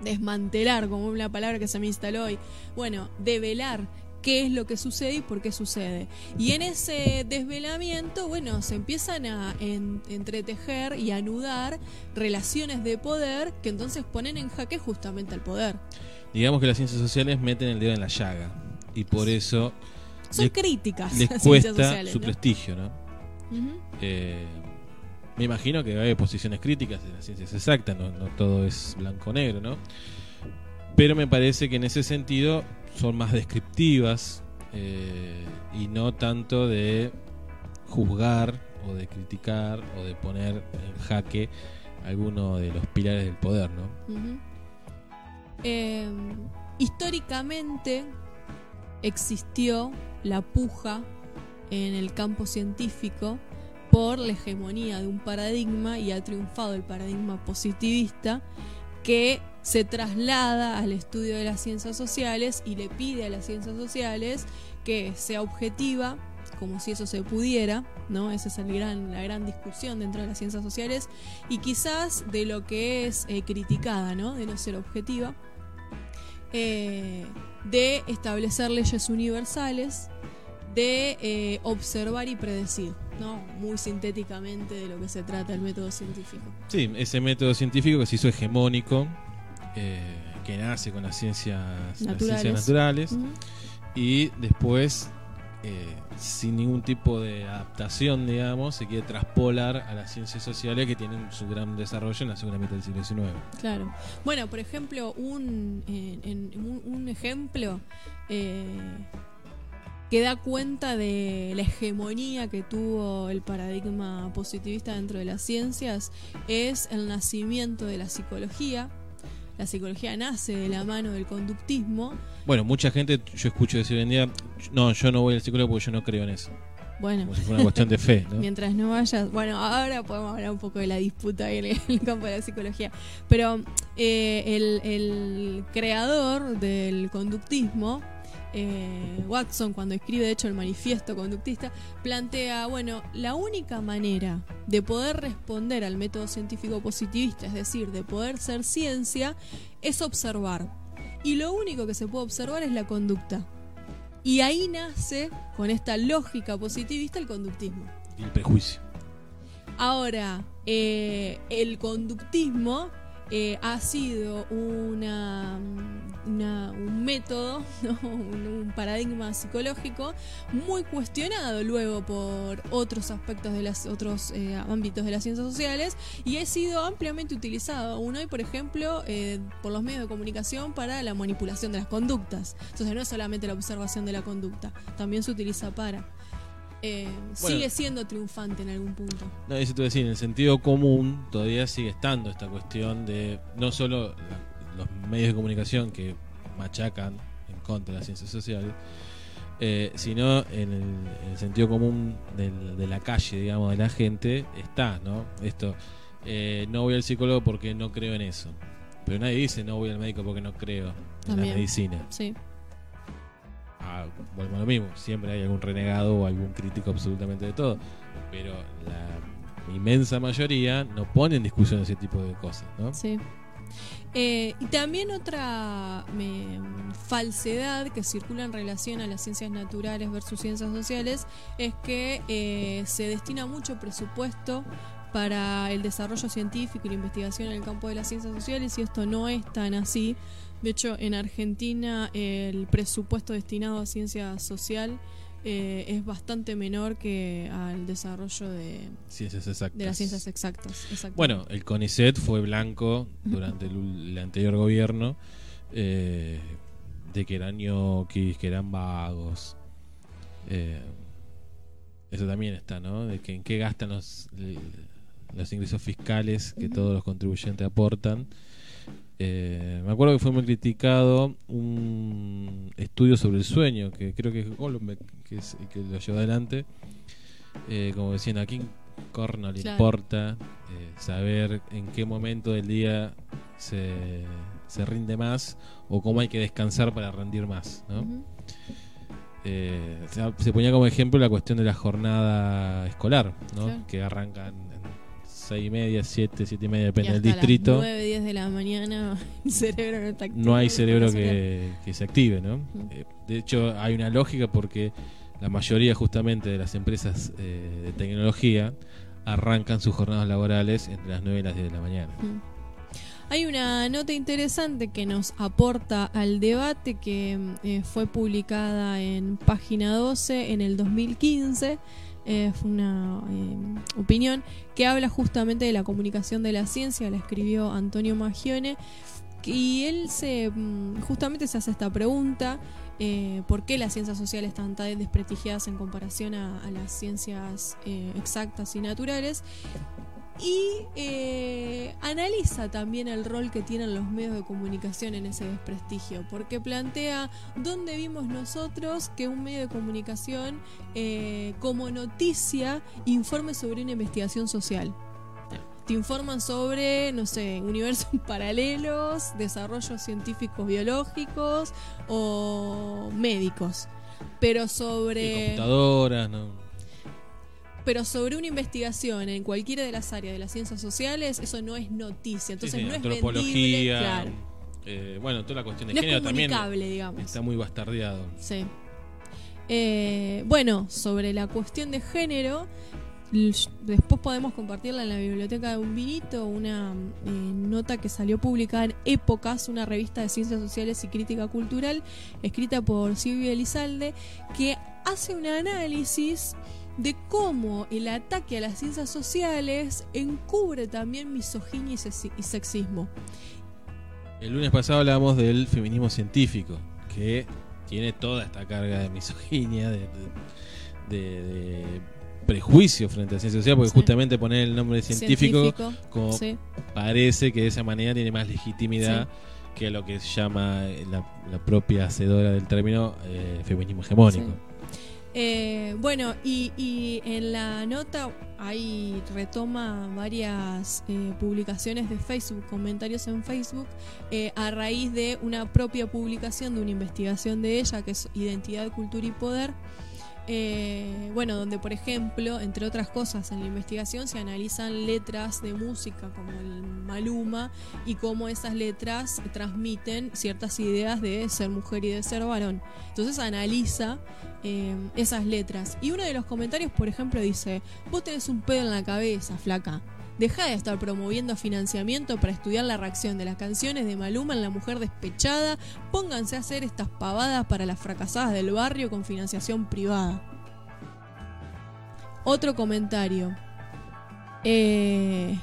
desmantelar, como una palabra que se me instaló hoy. Bueno, develar qué es lo que sucede y por qué sucede. Y en ese desvelamiento, bueno, se empiezan a en- entretejer y anudar relaciones de poder que entonces ponen en jaque justamente al poder. Digamos que las ciencias sociales meten el dedo en la llaga y por eso Son les- críticas les cuesta sociales, su ¿no? prestigio, ¿no? Eh, me imagino que hay posiciones críticas de las ciencias exactas, no, no todo es blanco-negro, ¿no? Pero me parece que en ese sentido son más descriptivas eh, y no tanto de juzgar o de criticar o de poner en jaque alguno de los pilares del poder, ¿no? Ujú. Eh, históricamente existió la puja en el campo científico por la hegemonía de un paradigma y ha triunfado el paradigma positivista que se traslada al estudio de las ciencias sociales y le pide a las ciencias sociales que sea objetiva, como si eso se pudiera, ¿no? Esa es el la gran discusión dentro de las ciencias sociales y quizás de lo que es eh, criticada, ¿no? De no ser objetiva, eh, de establecer leyes universales, de eh, observar y predecir, ¿no? Muy sintéticamente de lo que se trata el método científico. Sí, ese método científico que se hizo hegemónico, eh, que nace con las ciencias las Naturales. ciencias naturales y después, eh, sin ningún tipo de adaptación, digamos, se quiere traspolar a las ciencias sociales que tienen su gran desarrollo en la segunda mitad del siglo XIX. Claro. Bueno, por ejemplo, un, un, un ejemplo eh, que da cuenta de la hegemonía que tuvo el paradigma positivista dentro de las ciencias es el nacimiento de la psicología. La psicología nace de la mano del conductismo. Bueno, mucha gente, yo escucho decir hoy en día, no, yo no voy al psicólogo porque yo no creo en eso. Bueno, Como si fuera una cuestión de fe, ¿no? Mientras no vayas. Bueno, ahora podemos hablar un poco de la disputa en el, en el campo de la psicología. Pero eh, el, el creador del conductismo, eh, Watson, cuando escribe de hecho el manifiesto conductista, plantea: bueno, la única manera de poder responder al método científico positivista, es decir, de poder ser ciencia, es observar. Y lo único que se puede observar es la conducta. Y ahí nace, con esta lógica positivista, el conductismo. Y el prejuicio. Ahora, eh, el conductismo eh, ha sido una, una- un método, ¿no? un, un paradigma psicológico muy cuestionado luego por otros aspectos de los otros eh, ámbitos de las ciencias sociales y ha sido ampliamente utilizado aún hoy, por ejemplo, eh, por los medios de comunicación para la manipulación de las conductas. Entonces no es solamente la observación de la conducta, también se utiliza para. eh, Bueno. sigue siendo triunfante en algún punto. No, eso te voy a decir, en el sentido común todavía sigue estando esta cuestión de no solo la- los medios de comunicación que machacan en contra de las ciencias sociales, eh, sino en el, en el sentido común del- de la calle, digamos, de la gente, está, ¿no? Esto, eh, no voy al psicólogo porque no creo en eso. Pero nadie dice no voy al médico porque no creo en la medicina. Sí. Ah, vuelvo a lo mismo, siempre hay algún renegado o algún crítico absolutamente de todo, pero la inmensa mayoría no pone en discusión ese tipo de cosas, ¿no? Sí. Eh, y también otra falsedad que circula en relación a las ciencias naturales versus ciencias sociales es que eh, se destina mucho presupuesto para el desarrollo científico y la investigación en el campo de las ciencias sociales y esto no es tan así. De hecho, en Argentina el presupuesto destinado a ciencia social eh, es bastante menor que al desarrollo de, Ciencias exactas. de las ciencias exactas. Bueno, el CONICET fue blanco durante el, el anterior gobierno eh, de que eran ñoquis, que eran vagos. Eh, eso también está, ¿no? De que en qué gastan los, l- los ingresos fiscales que todos los contribuyentes aportan. Eh, me acuerdo que fue muy criticado un estudio sobre el sueño, que creo que es Goldberg que, es- que lo llevó adelante. Eh, como decían, a quién corno le Claro. importa eh, saber en qué momento del día se, se rinde más o cómo hay que descansar para rendir más. ¿no? Se, se ponía como ejemplo la cuestión de la jornada escolar, ¿no? Claro. que arrancan en 6 y media, 7, 7 y media, depende del hasta las distrito. 9, 10 de la mañana el cerebro no está activo. no hay cerebro que, que se active, ¿no? Eh, de hecho, hay una lógica porque la mayoría justamente de las empresas eh, de tecnología arrancan sus jornadas laborales entre las 9 y las 10 de la mañana. Hay una nota interesante que nos aporta al debate que eh, fue publicada en página 12 en el 2015. Fue una eh, opinión que habla justamente de la comunicación de la ciencia, la escribió Antonio Magione. Y él se mm, justamente se hace esta pregunta: eh, ¿por qué las ciencias sociales están tan desprestigiadas en comparación a, a las ciencias eh, exactas y naturales? Y eh, analiza también el rol que tienen los medios de comunicación en ese desprestigio, porque plantea dónde vimos nosotros que un medio de comunicación eh, como noticia informe sobre una investigación social. Te informan sobre, no sé, universos paralelos, desarrollos científicos biológicos o médicos. Pero sobre Computadoras, ¿no? Pero sobre una investigación en cualquiera de las áreas de las ciencias sociales, eso no es noticia. Entonces Sí, sí, no es vendible. Claro. eh, bueno, toda la cuestión de No es género también comunicable, digamos. está muy bastardeado. Sí. Eh, bueno, sobre la cuestión de género, después podemos compartirla en la biblioteca de un vinito, una eh, nota que salió publicada en Épocas, una revista de ciencias sociales y crítica cultural, escrita por Silvia Elizalde, que hace un análisis de cómo el ataque a las ciencias sociales encubre también misoginia y sexi- y sexismo. El lunes pasado hablábamos del feminismo científico, que tiene toda esta carga de misoginia, de, de- de- de prejuicio frente a la ciencia social, porque Sí. justamente poner el nombre científico, Científico, como sí. parece que de esa manera tiene más legitimidad que lo que se llama la, la propia hacedora del término eh, feminismo hegemónico. Sí. Eh, bueno, y, y en la nota ahí retoma varias eh, publicaciones de Facebook, comentarios en Facebook, eh, a raíz de una propia publicación de una investigación de ella, que es Identidad, Cultura y Poder. Eh, bueno, donde por ejemplo, entre otras cosas, en la investigación se analizan letras de música como el Maluma y cómo esas letras transmiten ciertas ideas de ser mujer y de ser varón. Entonces analiza eh, esas letras. Y uno de los comentarios, por ejemplo, dice, vos tenés un pedo en la cabeza, flaca. Deja de estar promoviendo financiamiento para estudiar la reacción de las canciones de Maluma en La Mujer Despechada. Pónganse a hacer estas pavadas para las fracasadas del barrio con financiación privada. Otro comentario. Eh,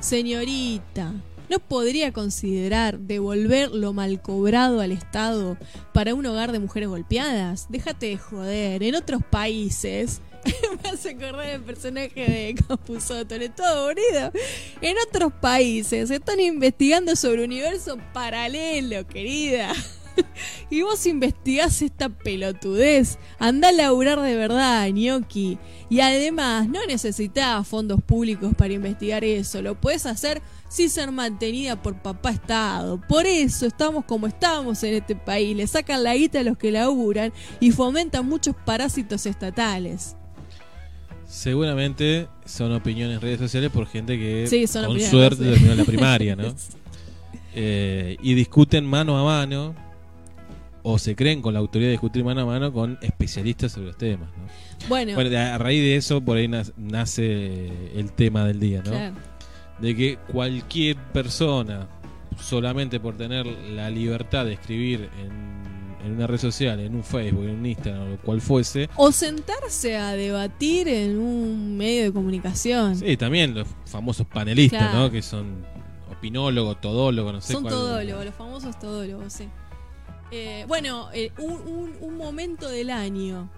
señorita, ¿No podría considerar devolver lo mal cobrado al Estado para un hogar de mujeres golpeadas? Déjate de joder. En otros países, me hace acordar el personaje de Capuzotto, todo aburrido. En otros países están investigando sobre universo paralelo, querida. y vos investigás esta pelotudez. Andá a laburar de verdad, ñoqui. Y además, no necesitas fondos públicos para investigar eso. Lo puedes hacer sin ser mantenida por papá Estado. Por eso estamos como estamos en este país. Le sacan la guita a los que laburan y fomentan muchos parásitos estatales. Seguramente son opiniones en redes sociales por gente que Sí, son con suerte sí. terminó la primaria, ¿no? Eh, y discuten mano a mano o se creen con la autoridad de discutir mano a mano con especialistas sobre los temas. ¿no? Bueno. a raíz de eso por ahí nace el tema del día, ¿no? Claro. De que cualquier persona, solamente por tener la libertad de escribir en, en una red social, en un Facebook, en un Instagram, o lo cual fuese, O sentarse a debatir en un medio de comunicación. Sí, también los famosos panelistas, Claro. ¿no? Que son opinólogos, todólogos, no sé Son cuál. todólogos, los famosos todólogos, sí. Eh, bueno, eh, un, un- un momento del año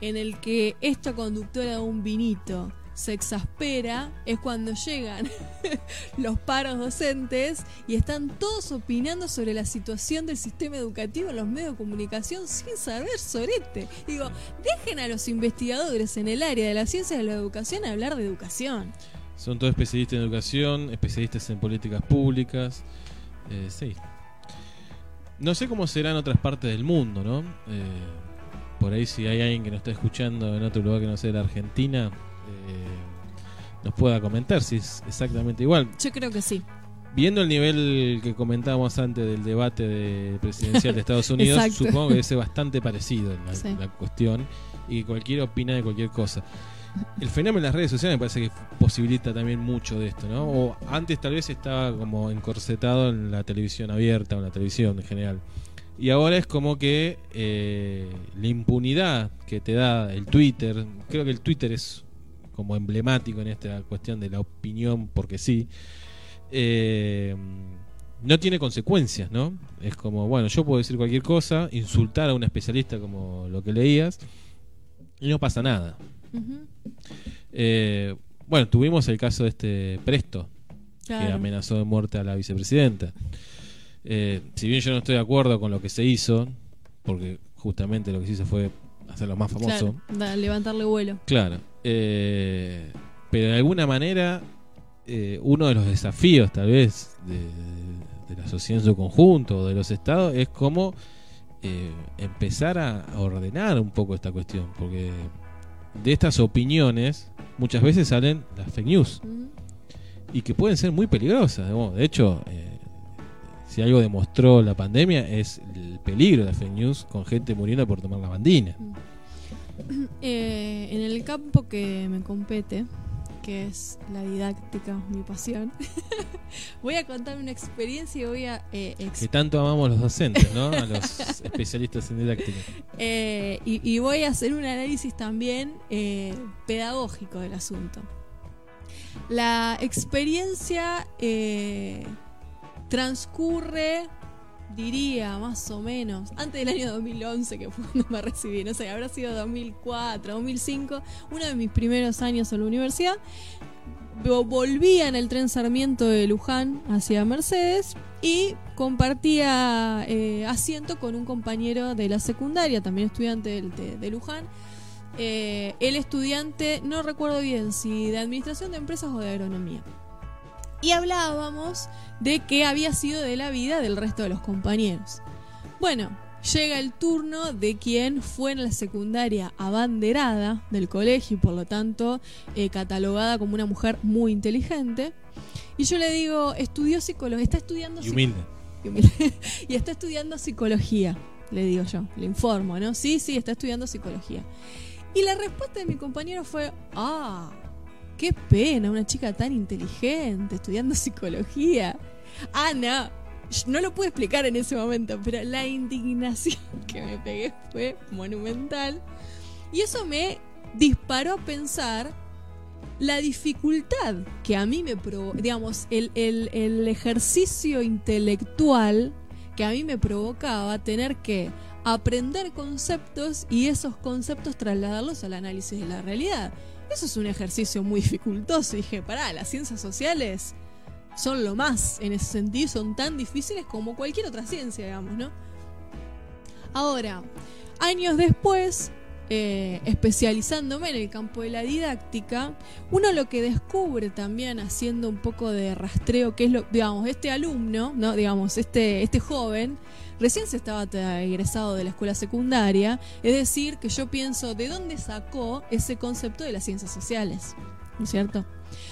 en el que esta conductora de un vinito se exaspera es cuando llegan los paros docentes y están todos opinando sobre la situación del sistema educativo en los medios de comunicación sin saber sorete. Digo, dejen a los investigadores en el área de la ciencia de la educación hablar de educación. Son todos especialistas en educación, especialistas en políticas públicas. Eh, sí. No sé cómo será en otras partes del mundo, ¿no? Eh, por ahí si hay alguien que nos está escuchando en otro lugar que no sea la Argentina, nos pueda comentar si es exactamente igual. Yo creo que sí. Viendo el nivel que comentábamos antes del debate de presidencial de Estados Unidos, supongo que ser bastante parecido la, Sí. la cuestión y que cualquiera opina de cualquier cosa. El fenómeno de las redes sociales me parece que posibilita también mucho de esto, ¿no? O antes tal vez estaba como encorsetado en la televisión abierta o en la televisión en general. Y ahora es como que eh, la impunidad que te da el Twitter, creo que el Twitter es como emblemático en esta cuestión de la opinión porque sí, eh, no tiene consecuencias, ¿no? Es como, bueno, yo puedo decir cualquier cosa, insultar a un especialista como lo que leías, y no pasa nada. Eh, bueno, tuvimos el caso de este Presto, que amenazó de muerte a la vicepresidenta. Eh, si bien yo no estoy de acuerdo con lo que se hizo, porque justamente lo que se hizo fue hacerlo más famoso, Claro, da- levantarle vuelo. Claro. Eh, pero de alguna manera, eh, uno de los desafíos, tal vez, de, de la sociedad en su conjunto, o de los estados, es cómo eh, empezar a, ordenar un poco esta cuestión. Porque de estas opiniones, muchas veces salen las fake news. Y que pueden ser muy peligrosas. De hecho, eh, si algo demostró la pandemia, es el peligro de las fake news con gente muriendo por tomar la bandina. Eh, en el campo que me compete, que es la didáctica, mi pasión, voy a contar una experiencia y voy a eh, Que tanto amamos los docentes, ¿no? A los especialistas en didáctica. eh, y, y voy a hacer un análisis también eh, pedagógico del asunto. La experiencia transcurre, diría más o menos, antes del año 2011, que fue cuando me recibí, no sé, habrá sido 2004, 2005, uno de mis primeros años en la universidad. Vo- Volvía en el tren Sarmiento de Luján hacia Mercedes y compartía eh, asiento con un compañero de la secundaria, también estudiante de, de Luján. Eh, el estudiante, no recuerdo bien si de administración de empresas o de agronomía. Y hablábamos de qué había sido de la vida del resto de los compañeros. Bueno, llega el turno de quien fue en la secundaria abanderada del colegio y por lo tanto eh, catalogada como una mujer muy inteligente. Y yo le digo, estudió psicología, está estudiando Y humilde. y humilde. y está estudiando psicología, le digo yo, le informo, ¿no? Sí, sí, está estudiando psicología. Y la respuesta de mi compañero fue, ah, qué pena, una chica tan inteligente estudiando psicología. No, no lo pude explicar en ese momento, pero la indignación que me pegué fue monumental. Y eso me disparó a pensar la dificultad que a mí me provoca, digamos, el, el- el ejercicio intelectual que a mí me provocaba tener que aprender conceptos y esos conceptos trasladarlos al análisis de la realidad. Eso es un ejercicio muy dificultoso. Y dije, pará, las ciencias sociales son lo más en ese sentido, son tan difíciles como cualquier otra ciencia, digamos, ¿no? Ahora, años después, eh, especializándome en el campo de la didáctica, uno lo que descubre también haciendo un poco de rastreo, que es lo, digamos, este alumno, ¿no? Digamos, este, este joven, recién se estaba egresado de la escuela secundaria, es decir, que yo pienso, ¿de dónde sacó ese concepto de las ciencias sociales? ¿No es cierto?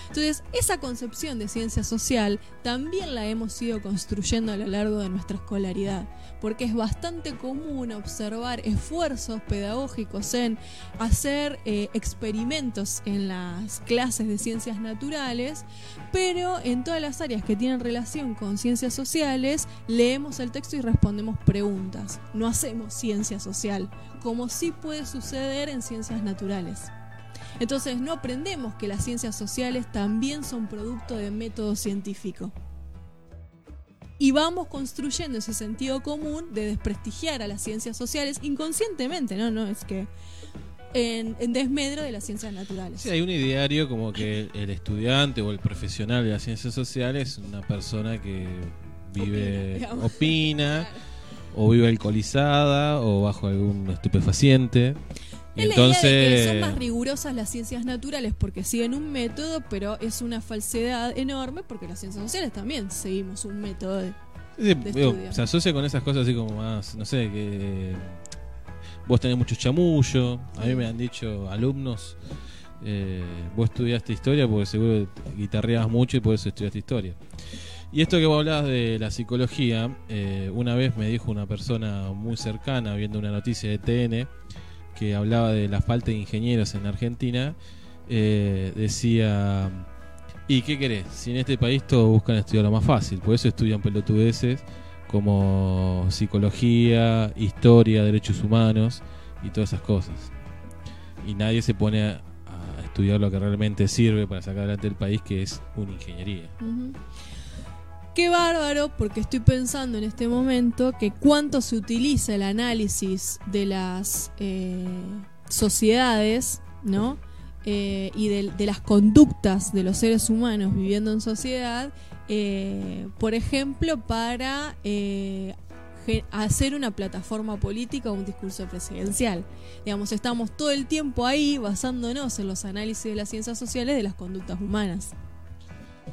Entonces, esa concepción de ciencia social también la hemos ido construyendo a lo largo de nuestra escolaridad, porque es bastante común observar esfuerzos pedagógicos en hacer eh, experimentos en las clases de ciencias naturales, pero en todas las áreas que tienen relación con ciencias sociales, leemos el texto y respondemos preguntas. No hacemos ciencia social, como sí puede suceder en ciencias naturales. Entonces no aprendemos que las ciencias sociales también son producto de método científico. Y vamos construyendo ese sentido común de desprestigiar a las ciencias sociales inconscientemente, ¿no? No es que en, en desmedro de las ciencias naturales. Sí, hay un ideario como que el estudiante o el profesional de las ciencias sociales es una persona que vive, opina, o vive alcoholizada, o bajo algún estupefaciente. Y Es la idea de que entonces, son más rigurosas las ciencias naturales porque siguen un método, pero es una falsedad enorme porque las ciencias sociales también seguimos un método de, de digo, se asocia con esas cosas así como más, no sé, que vos tenés mucho chamullo. A mí me han dicho alumnos, eh, vos estudiaste historia porque seguro guitarreabas mucho y por eso estudiaste historia. Y esto que vos hablabas de la psicología, eh, una vez me dijo una persona muy cercana viendo una noticia de TN que hablaba de la falta de ingenieros en Argentina, eh, decía, ¿y qué querés? Si en este país todos buscan estudiar lo más fácil, por eso estudian pelotudeces como psicología, historia, derechos humanos y todas esas cosas. Y nadie se pone a, estudiar lo que realmente sirve para sacar adelante el país, que es una ingeniería. Qué bárbaro, porque estoy pensando en este momento que cuánto se utiliza el análisis de las eh, sociedades, ¿no? Eh, y de, las conductas de los seres humanos viviendo en sociedad, eh, por ejemplo, para hacer una plataforma política o un discurso presidencial. Digamos, estamos todo el tiempo ahí basándonos en los análisis de las ciencias sociales de las conductas humanas.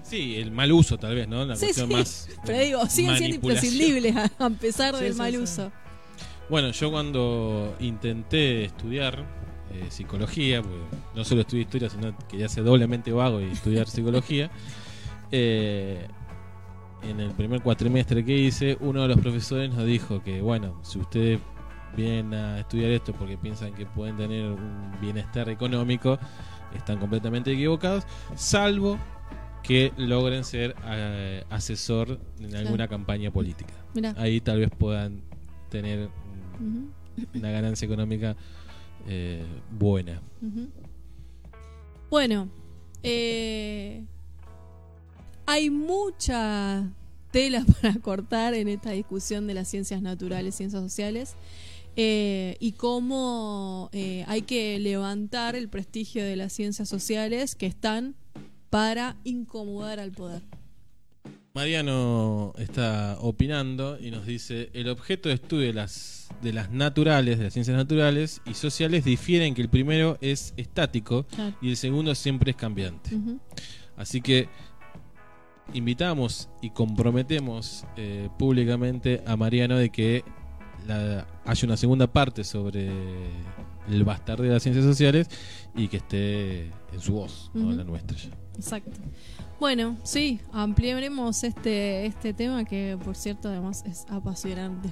Sí, el mal uso tal vez, ¿no? La Sí, cuestión sí. más Pero digo, siguen siendo imprescindibles a, a pesar Sí, del sí, mal sí. uso. Bueno, yo cuando intenté estudiar eh, psicología, porque no solo estudié historia, sino que quería ser doblemente vago y estudiar psicología, eh, en el primer cuatrimestre que hice, uno de los profesores nos dijo que, bueno, si ustedes vienen a estudiar esto porque piensan que pueden tener un bienestar económico, están completamente equivocados, salvo que logren ser eh, asesor en alguna campaña política. Mirá. Ahí tal vez puedan tener una ganancia económica eh, buena. Bueno, eh, hay mucha tela para cortar en esta discusión de las ciencias naturales, ciencias sociales, eh, y cómo eh, hay que levantar el prestigio de las ciencias sociales que están para incomodar al poder. Mariano está opinando y nos dice, el objeto de estudio de las, de las naturales, de las ciencias naturales y sociales difieren que el primero es estático Claro. y el segundo siempre es cambiante. Así que invitamos y comprometemos eh, públicamente a Mariano de que la- haya una segunda parte sobre el bastardeo de las ciencias sociales y que esté en su voz, no en la nuestra ya. Exacto. Bueno, sí, ampliaremos este, este tema que, por cierto, además es apasionante.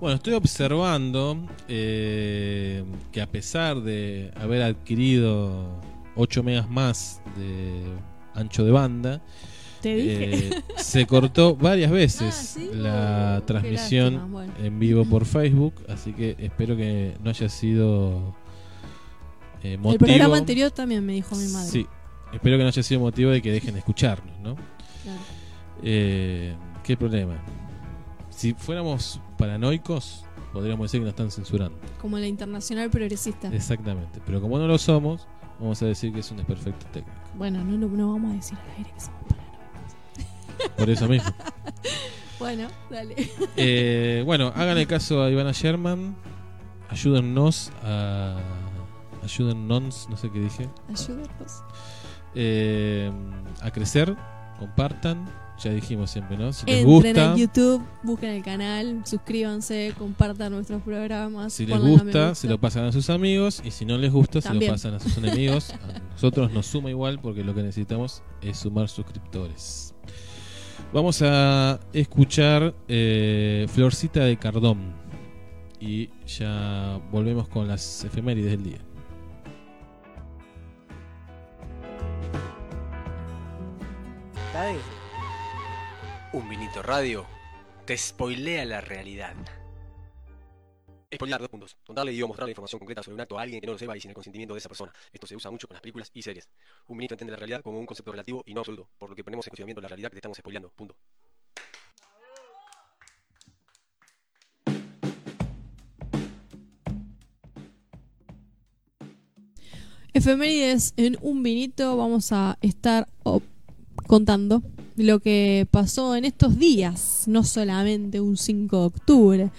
Bueno, estoy observando eh, que a pesar de haber adquirido 8 megas más de ancho de banda, Te dije. eh, se cortó varias veces Ah, ¿sí? la transmisión bueno. en vivo por Facebook, así que espero que no haya sido eh, El motivo. programa anterior también me dijo mi madre. Sí, espero que no haya sido motivo de que dejen de escucharnos, ¿no? Claro. Eh, ¿Qué problema? Si fuéramos paranoicos, podríamos decir que nos están censurando. Como la internacional progresista. Exactamente. Pero como no lo somos, vamos a decir que es un desperfecto técnico. Bueno, no, no, vamos a decir al aire que somos paranoicos. Por eso mismo. Bueno, dale. Eh, bueno, háganle caso a Ivana Sherman. Ayúdennos a. Ayúdennos, no sé qué dije. Ayúdanos. Eh, a crecer. Compartan. Ya dijimos siempre, ¿no? Si les Entren gusta. a YouTube, busquen el canal, suscríbanse, compartan nuestros programas. Si les gusta, se lo pasan a sus amigos. Y si no les gusta, se lo pasan a sus enemigos. A nosotros nos suma igual porque lo que necesitamos es sumar suscriptores. Vamos a escuchar eh, Florcita de Cardón. Y ya volvemos con las efemérides del día. Un vinito radio te spoilea la realidad. Spoiler, dos puntos. Contarle y o mostrarle información concreta sobre un acto a alguien que no lo sepa y sin el consentimiento de esa persona. Esto se usa mucho con las películas y series. Un minito entiende la realidad como un concepto relativo y no absoluto, por lo que ponemos en cuestionamiento la realidad que te estamos spoileando. Punto. Efemérides en un vinito vamos a estar oh, contando lo que pasó en estos días, no solamente un 5 de octubre.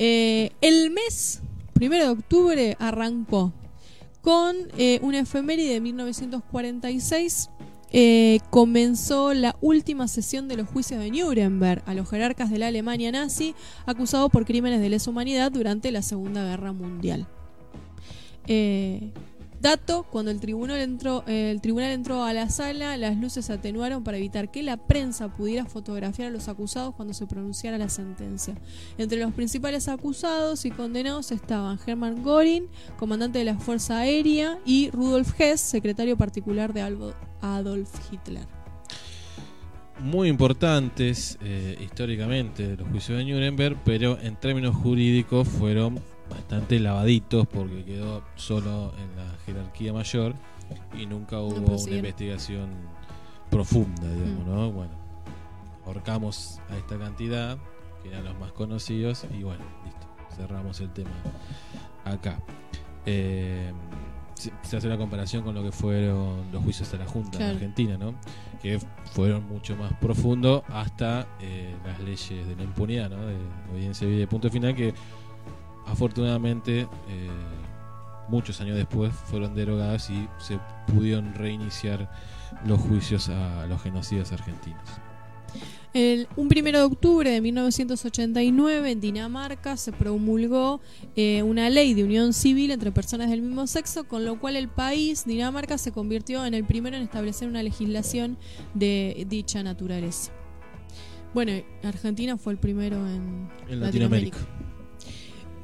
Eh, el mes primero de octubre arrancó con eh, una efeméride de 1946. eh, comenzó la última sesión de los juicios de Nuremberg a los jerarcas de la Alemania nazi acusados por crímenes de lesa humanidad durante la Segunda Guerra Mundial. Dato, cuando el tribunal, entró, eh, el tribunal entró a la sala, las luces se atenuaron para evitar que la prensa pudiera fotografiar a los acusados cuando se pronunciara la sentencia. Entre los principales acusados y condenados estaban Hermann Göring, comandante de la Fuerza Aérea, y Rudolf Hess, secretario particular de Adolf Hitler. Muy importantes eh, históricamente los juicios de Nuremberg, pero en términos jurídicos fueron bastante lavaditos porque quedó solo en la jerarquía mayor y nunca hubo una investigación profunda, digamos, Mm. ¿no? Bueno, ahorcamos a esta cantidad, que eran los más conocidos, y bueno, listo, cerramos el tema acá. Eh, se, hace una comparación con lo que fueron los juicios a la Junta Claro. en Argentina, ¿no? Que fueron mucho más profundos hasta eh, las leyes de la impunidad, ¿no? De obediencia y de punto final que afortunadamente eh, muchos años después fueron derogadas y se pudieron reiniciar los juicios a los genocidas argentinos. El, un primero de octubre de 1989 en Dinamarca se promulgó eh, una ley de unión civil entre personas del mismo sexo, con lo cual el país, Dinamarca, se convirtió en el primero en establecer una legislación de dicha naturaleza. Bueno, Argentina fue el primero en, En Latinoamérica.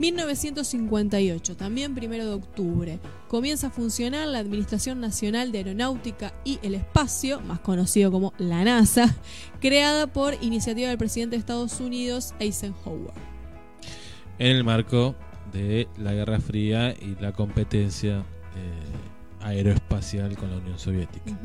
1958, también primero de octubre, comienza a funcionar la Administración Nacional de Aeronáutica y el Espacio, más conocido como la NASA, creada por iniciativa del presidente de Estados Unidos, Eisenhower. En el marco de la Guerra Fría y la competencia eh, aeroespacial con la Unión Soviética.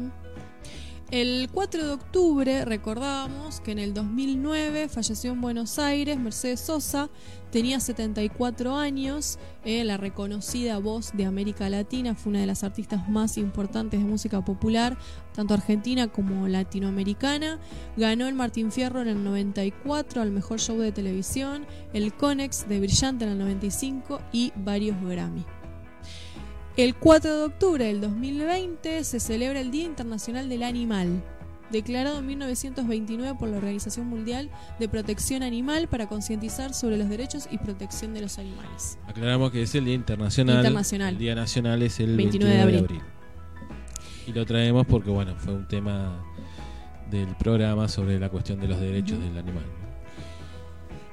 El 4 de octubre recordábamos que en el 2009 falleció en Buenos Aires Mercedes Sosa, tenía 74 años, eh, la reconocida voz de América Latina, fue una de las artistas más importantes de música popular, tanto argentina como latinoamericana, ganó el Martín Fierro en el 94 al mejor show de televisión, el Conex de Brillante en el 95 y varios Grammy. El 4 de octubre del 2020 se celebra el Día Internacional del Animal, declarado en 1929 por la Organización Mundial de Protección Animal para concientizar sobre los derechos y protección de los animales. Aclaramos que es el Día Internacional. Internacional. El Día Nacional es el 29 29, de de abril. abril. Y lo traemos porque, bueno, fue un tema del programa sobre la cuestión de los derechos del animal.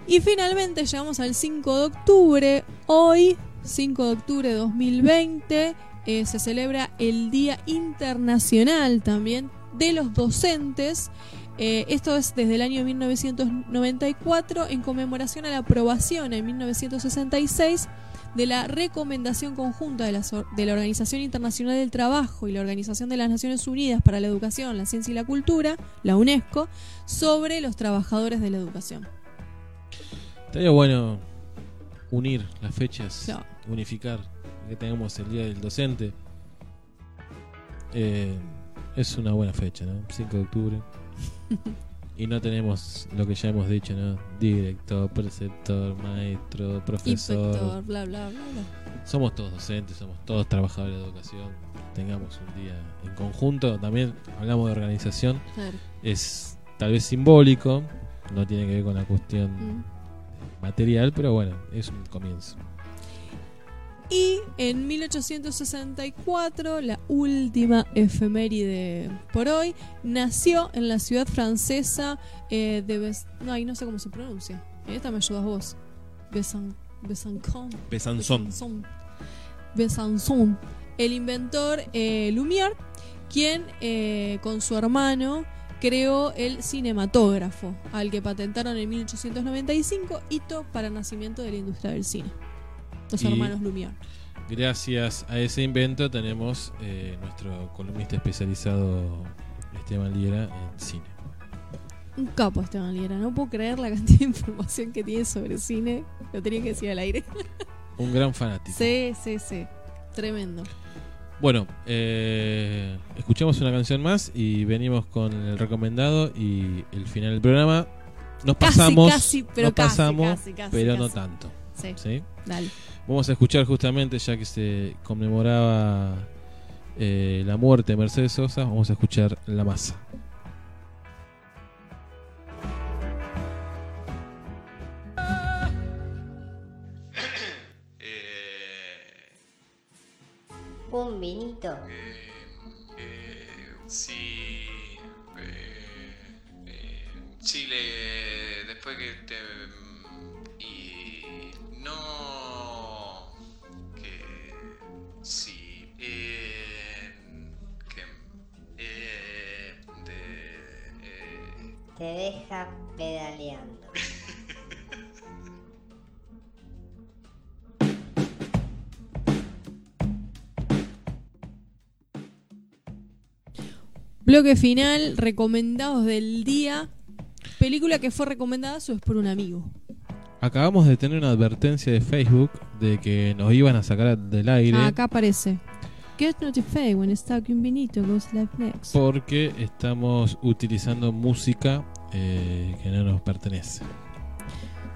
Y finalmente llegamos al 5 de octubre. Hoy, 5 de octubre de 2020, eh, se celebra el Día Internacional también de los Docentes. Eh, esto es desde el año 1994 en conmemoración a la aprobación en 1966 de la recomendación conjunta de la, de la Organización Internacional del Trabajo y la Organización de las Naciones Unidas para la Educación, la Ciencia y la Cultura, la UNESCO, sobre los trabajadores de la educación. Estaría bueno unir las fechas. Unificar, que tengamos el Día del Docente. Eh, es una buena fecha, ¿no? 5 de octubre. y no tenemos lo que ya hemos dicho, ¿no? Director, preceptor, maestro, profesor. Inspector, bla, bla, bla, bla. Somos todos docentes, somos todos trabajadores de educación. Tengamos un día en conjunto. También hablamos de organización. Claro. Es tal vez simbólico, no tiene que ver con la cuestión Mm. material, pero bueno, es un comienzo. Y en 1864, la última efeméride por hoy, nació en la ciudad francesa eh, de Bes no, ahí no sé cómo se pronuncia. Esta me ayudas vos. Besan Besançon. Besançon. Besançon. Besançon. El inventor eh, Lumière, quien eh, con su hermano creó el cinematógrafo, al que patentaron en 1895, hito para nacimiento de la industria del cine. Los Y hermanos Lumière. Gracias a ese invento tenemos eh, nuestro columnista especializado Esteban Liera en cine. Un capo Esteban Liera, no puedo creer la cantidad de información que tiene sobre cine. Lo tenía que decir al aire. Un gran fanático. sí, sí, sí. Tremendo. Bueno, eh, escuchamos una canción más y venimos con el recomendado y el final del programa. Nos Casi, pasamos, casi, pero nos casi, pasamos, pero no tanto. Sí. Dale. Vamos a escuchar justamente, ya que se conmemoraba eh, la muerte de Mercedes Sosa, vamos a escuchar La Masa. Un vinito. Bloque final, recomendados del día. Película que fue recomendada su vez por un amigo. Acabamos de tener una advertencia de Facebook de que nos iban a sacar del aire Ah, acá aparece. Get notified when un vinito goes live next. porque estamos utilizando música eh, que no nos pertenece.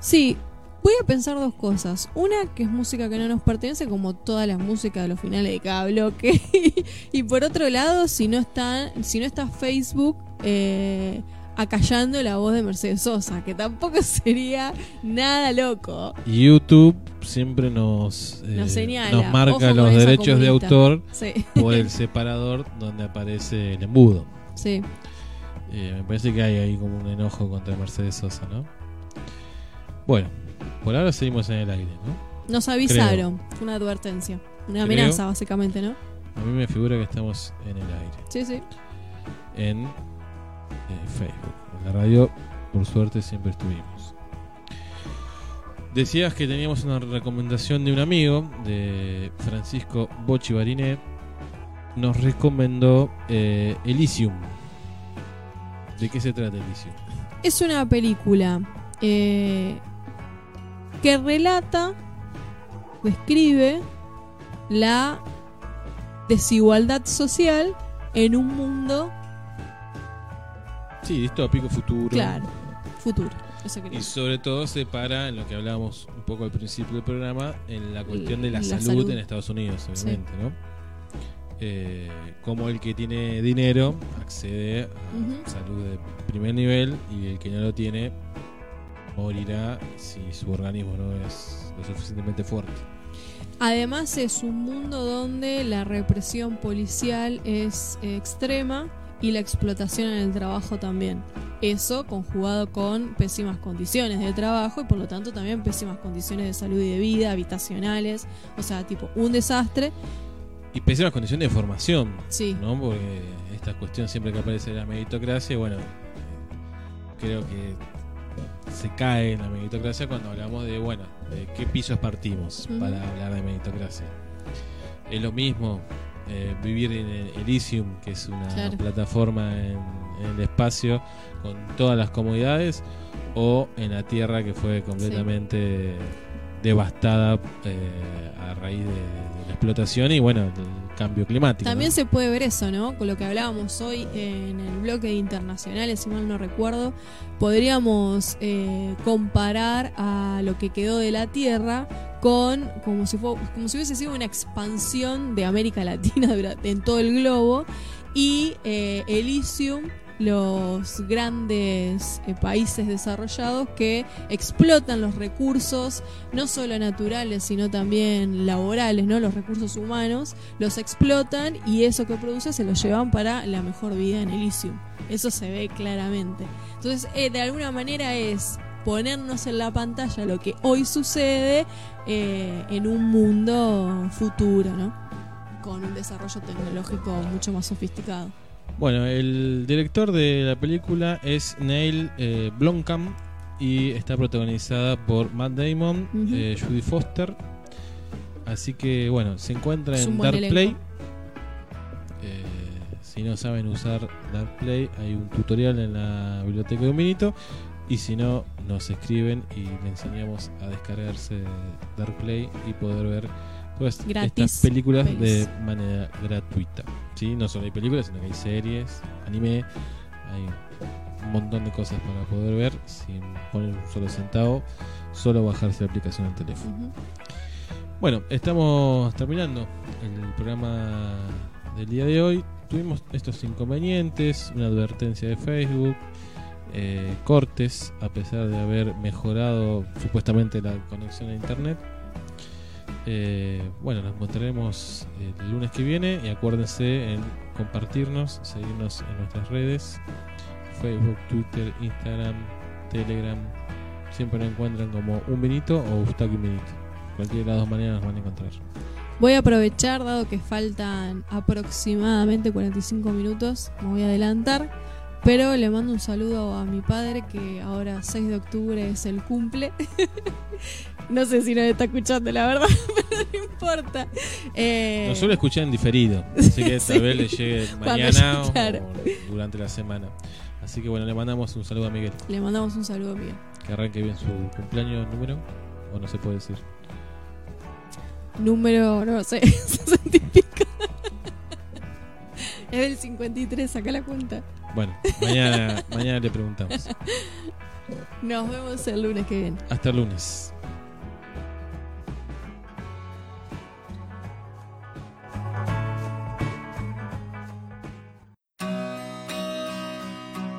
Sí, voy a pensar dos cosas. Una, que es música que no nos pertenece, como toda la música de los finales de cada bloque. y por otro lado, si no está, si no está Facebook eh, acallando la voz de Mercedes Sosa, que tampoco sería nada loco. YouTube siempre nos, eh, Nos señala. nos marca los derechos de autor Sí. por el separador donde aparece el embudo. Sí. Eh, me parece que hay ahí como un enojo contra Mercedes Sosa, ¿no? Bueno, por ahora seguimos en el aire, ¿no? Nos avisaron. Una advertencia. Una Creo. amenaza, básicamente, ¿no? A mí me figura que estamos en el aire. Sí, sí. En eh, Facebook. En la radio, por suerte, siempre estuvimos. Decías que teníamos una recomendación de un amigo, de Francisco Bochi Bariné. Nos recomendó eh, Elysium. ¿De qué se trata Elysium? Es una película eh, que relata, describe la desigualdad social en un mundo, Sí, distópico, futuro. claro, futuro. Eso Y sobre todo se para en lo que hablábamos un poco al principio del programa, en la cuestión de la, La salud, salud. en Estados Unidos, Sí. obviamente, ¿no? Eh, como el que tiene dinero accede a salud de primer nivel y el que no lo tiene morirá si su organismo no es lo suficientemente fuerte. Además es un mundo donde la represión policial es extrema y la explotación en el trabajo también. Eso conjugado con pésimas condiciones de trabajo y por lo tanto también pésimas condiciones de salud y de vida, habitacionales, o sea, tipo un desastre. Y pésimas condiciones de formación, Sí. ¿no? Porque esta cuestión siempre que aparece de la meritocracia, bueno, creo que se cae la meritocracia cuando hablamos de, bueno, de qué pisos partimos para hablar de meritocracia. Es lo mismo eh, vivir en el Elysium, que es una Claro. plataforma en, en el espacio con todas las comodidades, o en la Tierra que fue completamente devastada eh, a raíz de, de la explotación y, bueno, del cambio climático. También ¿no? se puede ver eso, ¿no? Con lo que hablábamos hoy en el bloque de internacionales, si mal no recuerdo, podríamos eh, comparar a lo que quedó de la Tierra con como si, fue, como si hubiese sido una expansión de América Latina en todo el globo y eh, Elysium los grandes eh, países desarrollados que explotan los recursos no solo naturales sino también laborales no los recursos humanos los explotan y eso que produce se lo llevan para la mejor vida en Elysium. Eso se ve claramente. Entonces eh, de alguna manera es ponernos en la pantalla lo que hoy sucede eh, en un mundo futuro no con un desarrollo tecnológico mucho más sofisticado Bueno, el director de la película es Neil eh, Blomkamp y está protagonizada por Matt Damon, Ujú. eh, Judy Foster. Así que bueno, se encuentra en Dark elenco. Play. Eh, si no saben usar Dark Play, hay un tutorial en la biblioteca de un minuto. Y si no, nos escriben y le enseñamos a descargarse Dark Play y poder ver todas Gratis estas películas pelis. de manera gratuita. ¿sí? No solo hay películas, sino que hay series, anime, hay un montón de cosas para poder ver sin poner un solo centavo, solo bajarse la aplicación al teléfono. Bueno, estamos terminando el programa del día de hoy. Tuvimos estos inconvenientes, una advertencia de Facebook, eh, cortes, a pesar de haber mejorado supuestamente la conexión a internet. Eh, bueno, nos mostraremos el lunes que viene y acuérdense en compartirnos, seguirnos en nuestras redes, Facebook, Twitter, Instagram, Telegram. Siempre nos encuentran como un vinito o Ustaki un. Cualquiera de las dos maneras nos van a encontrar. Voy a aprovechar, dado que faltan aproximadamente 45 minutos, me voy a adelantar, pero le mando un saludo a mi padre que ahora 6 de octubre es el cumple. no sé si nos está escuchando, la verdad, pero no importa. Eh, Nos suele escuchar en diferido, así que Sí. tal vez le llegue mañana o, durante la semana. Así que bueno, le mandamos un saludo a Miguel. Le mandamos un saludo, Miguel. Que arranque bien su cumpleaños número, o no se puede decir. Número, no sé, 60 y pico. es del 53, saca la cuenta. Bueno, mañana, mañana le preguntamos. Nos vemos el lunes que viene. Hasta el lunes.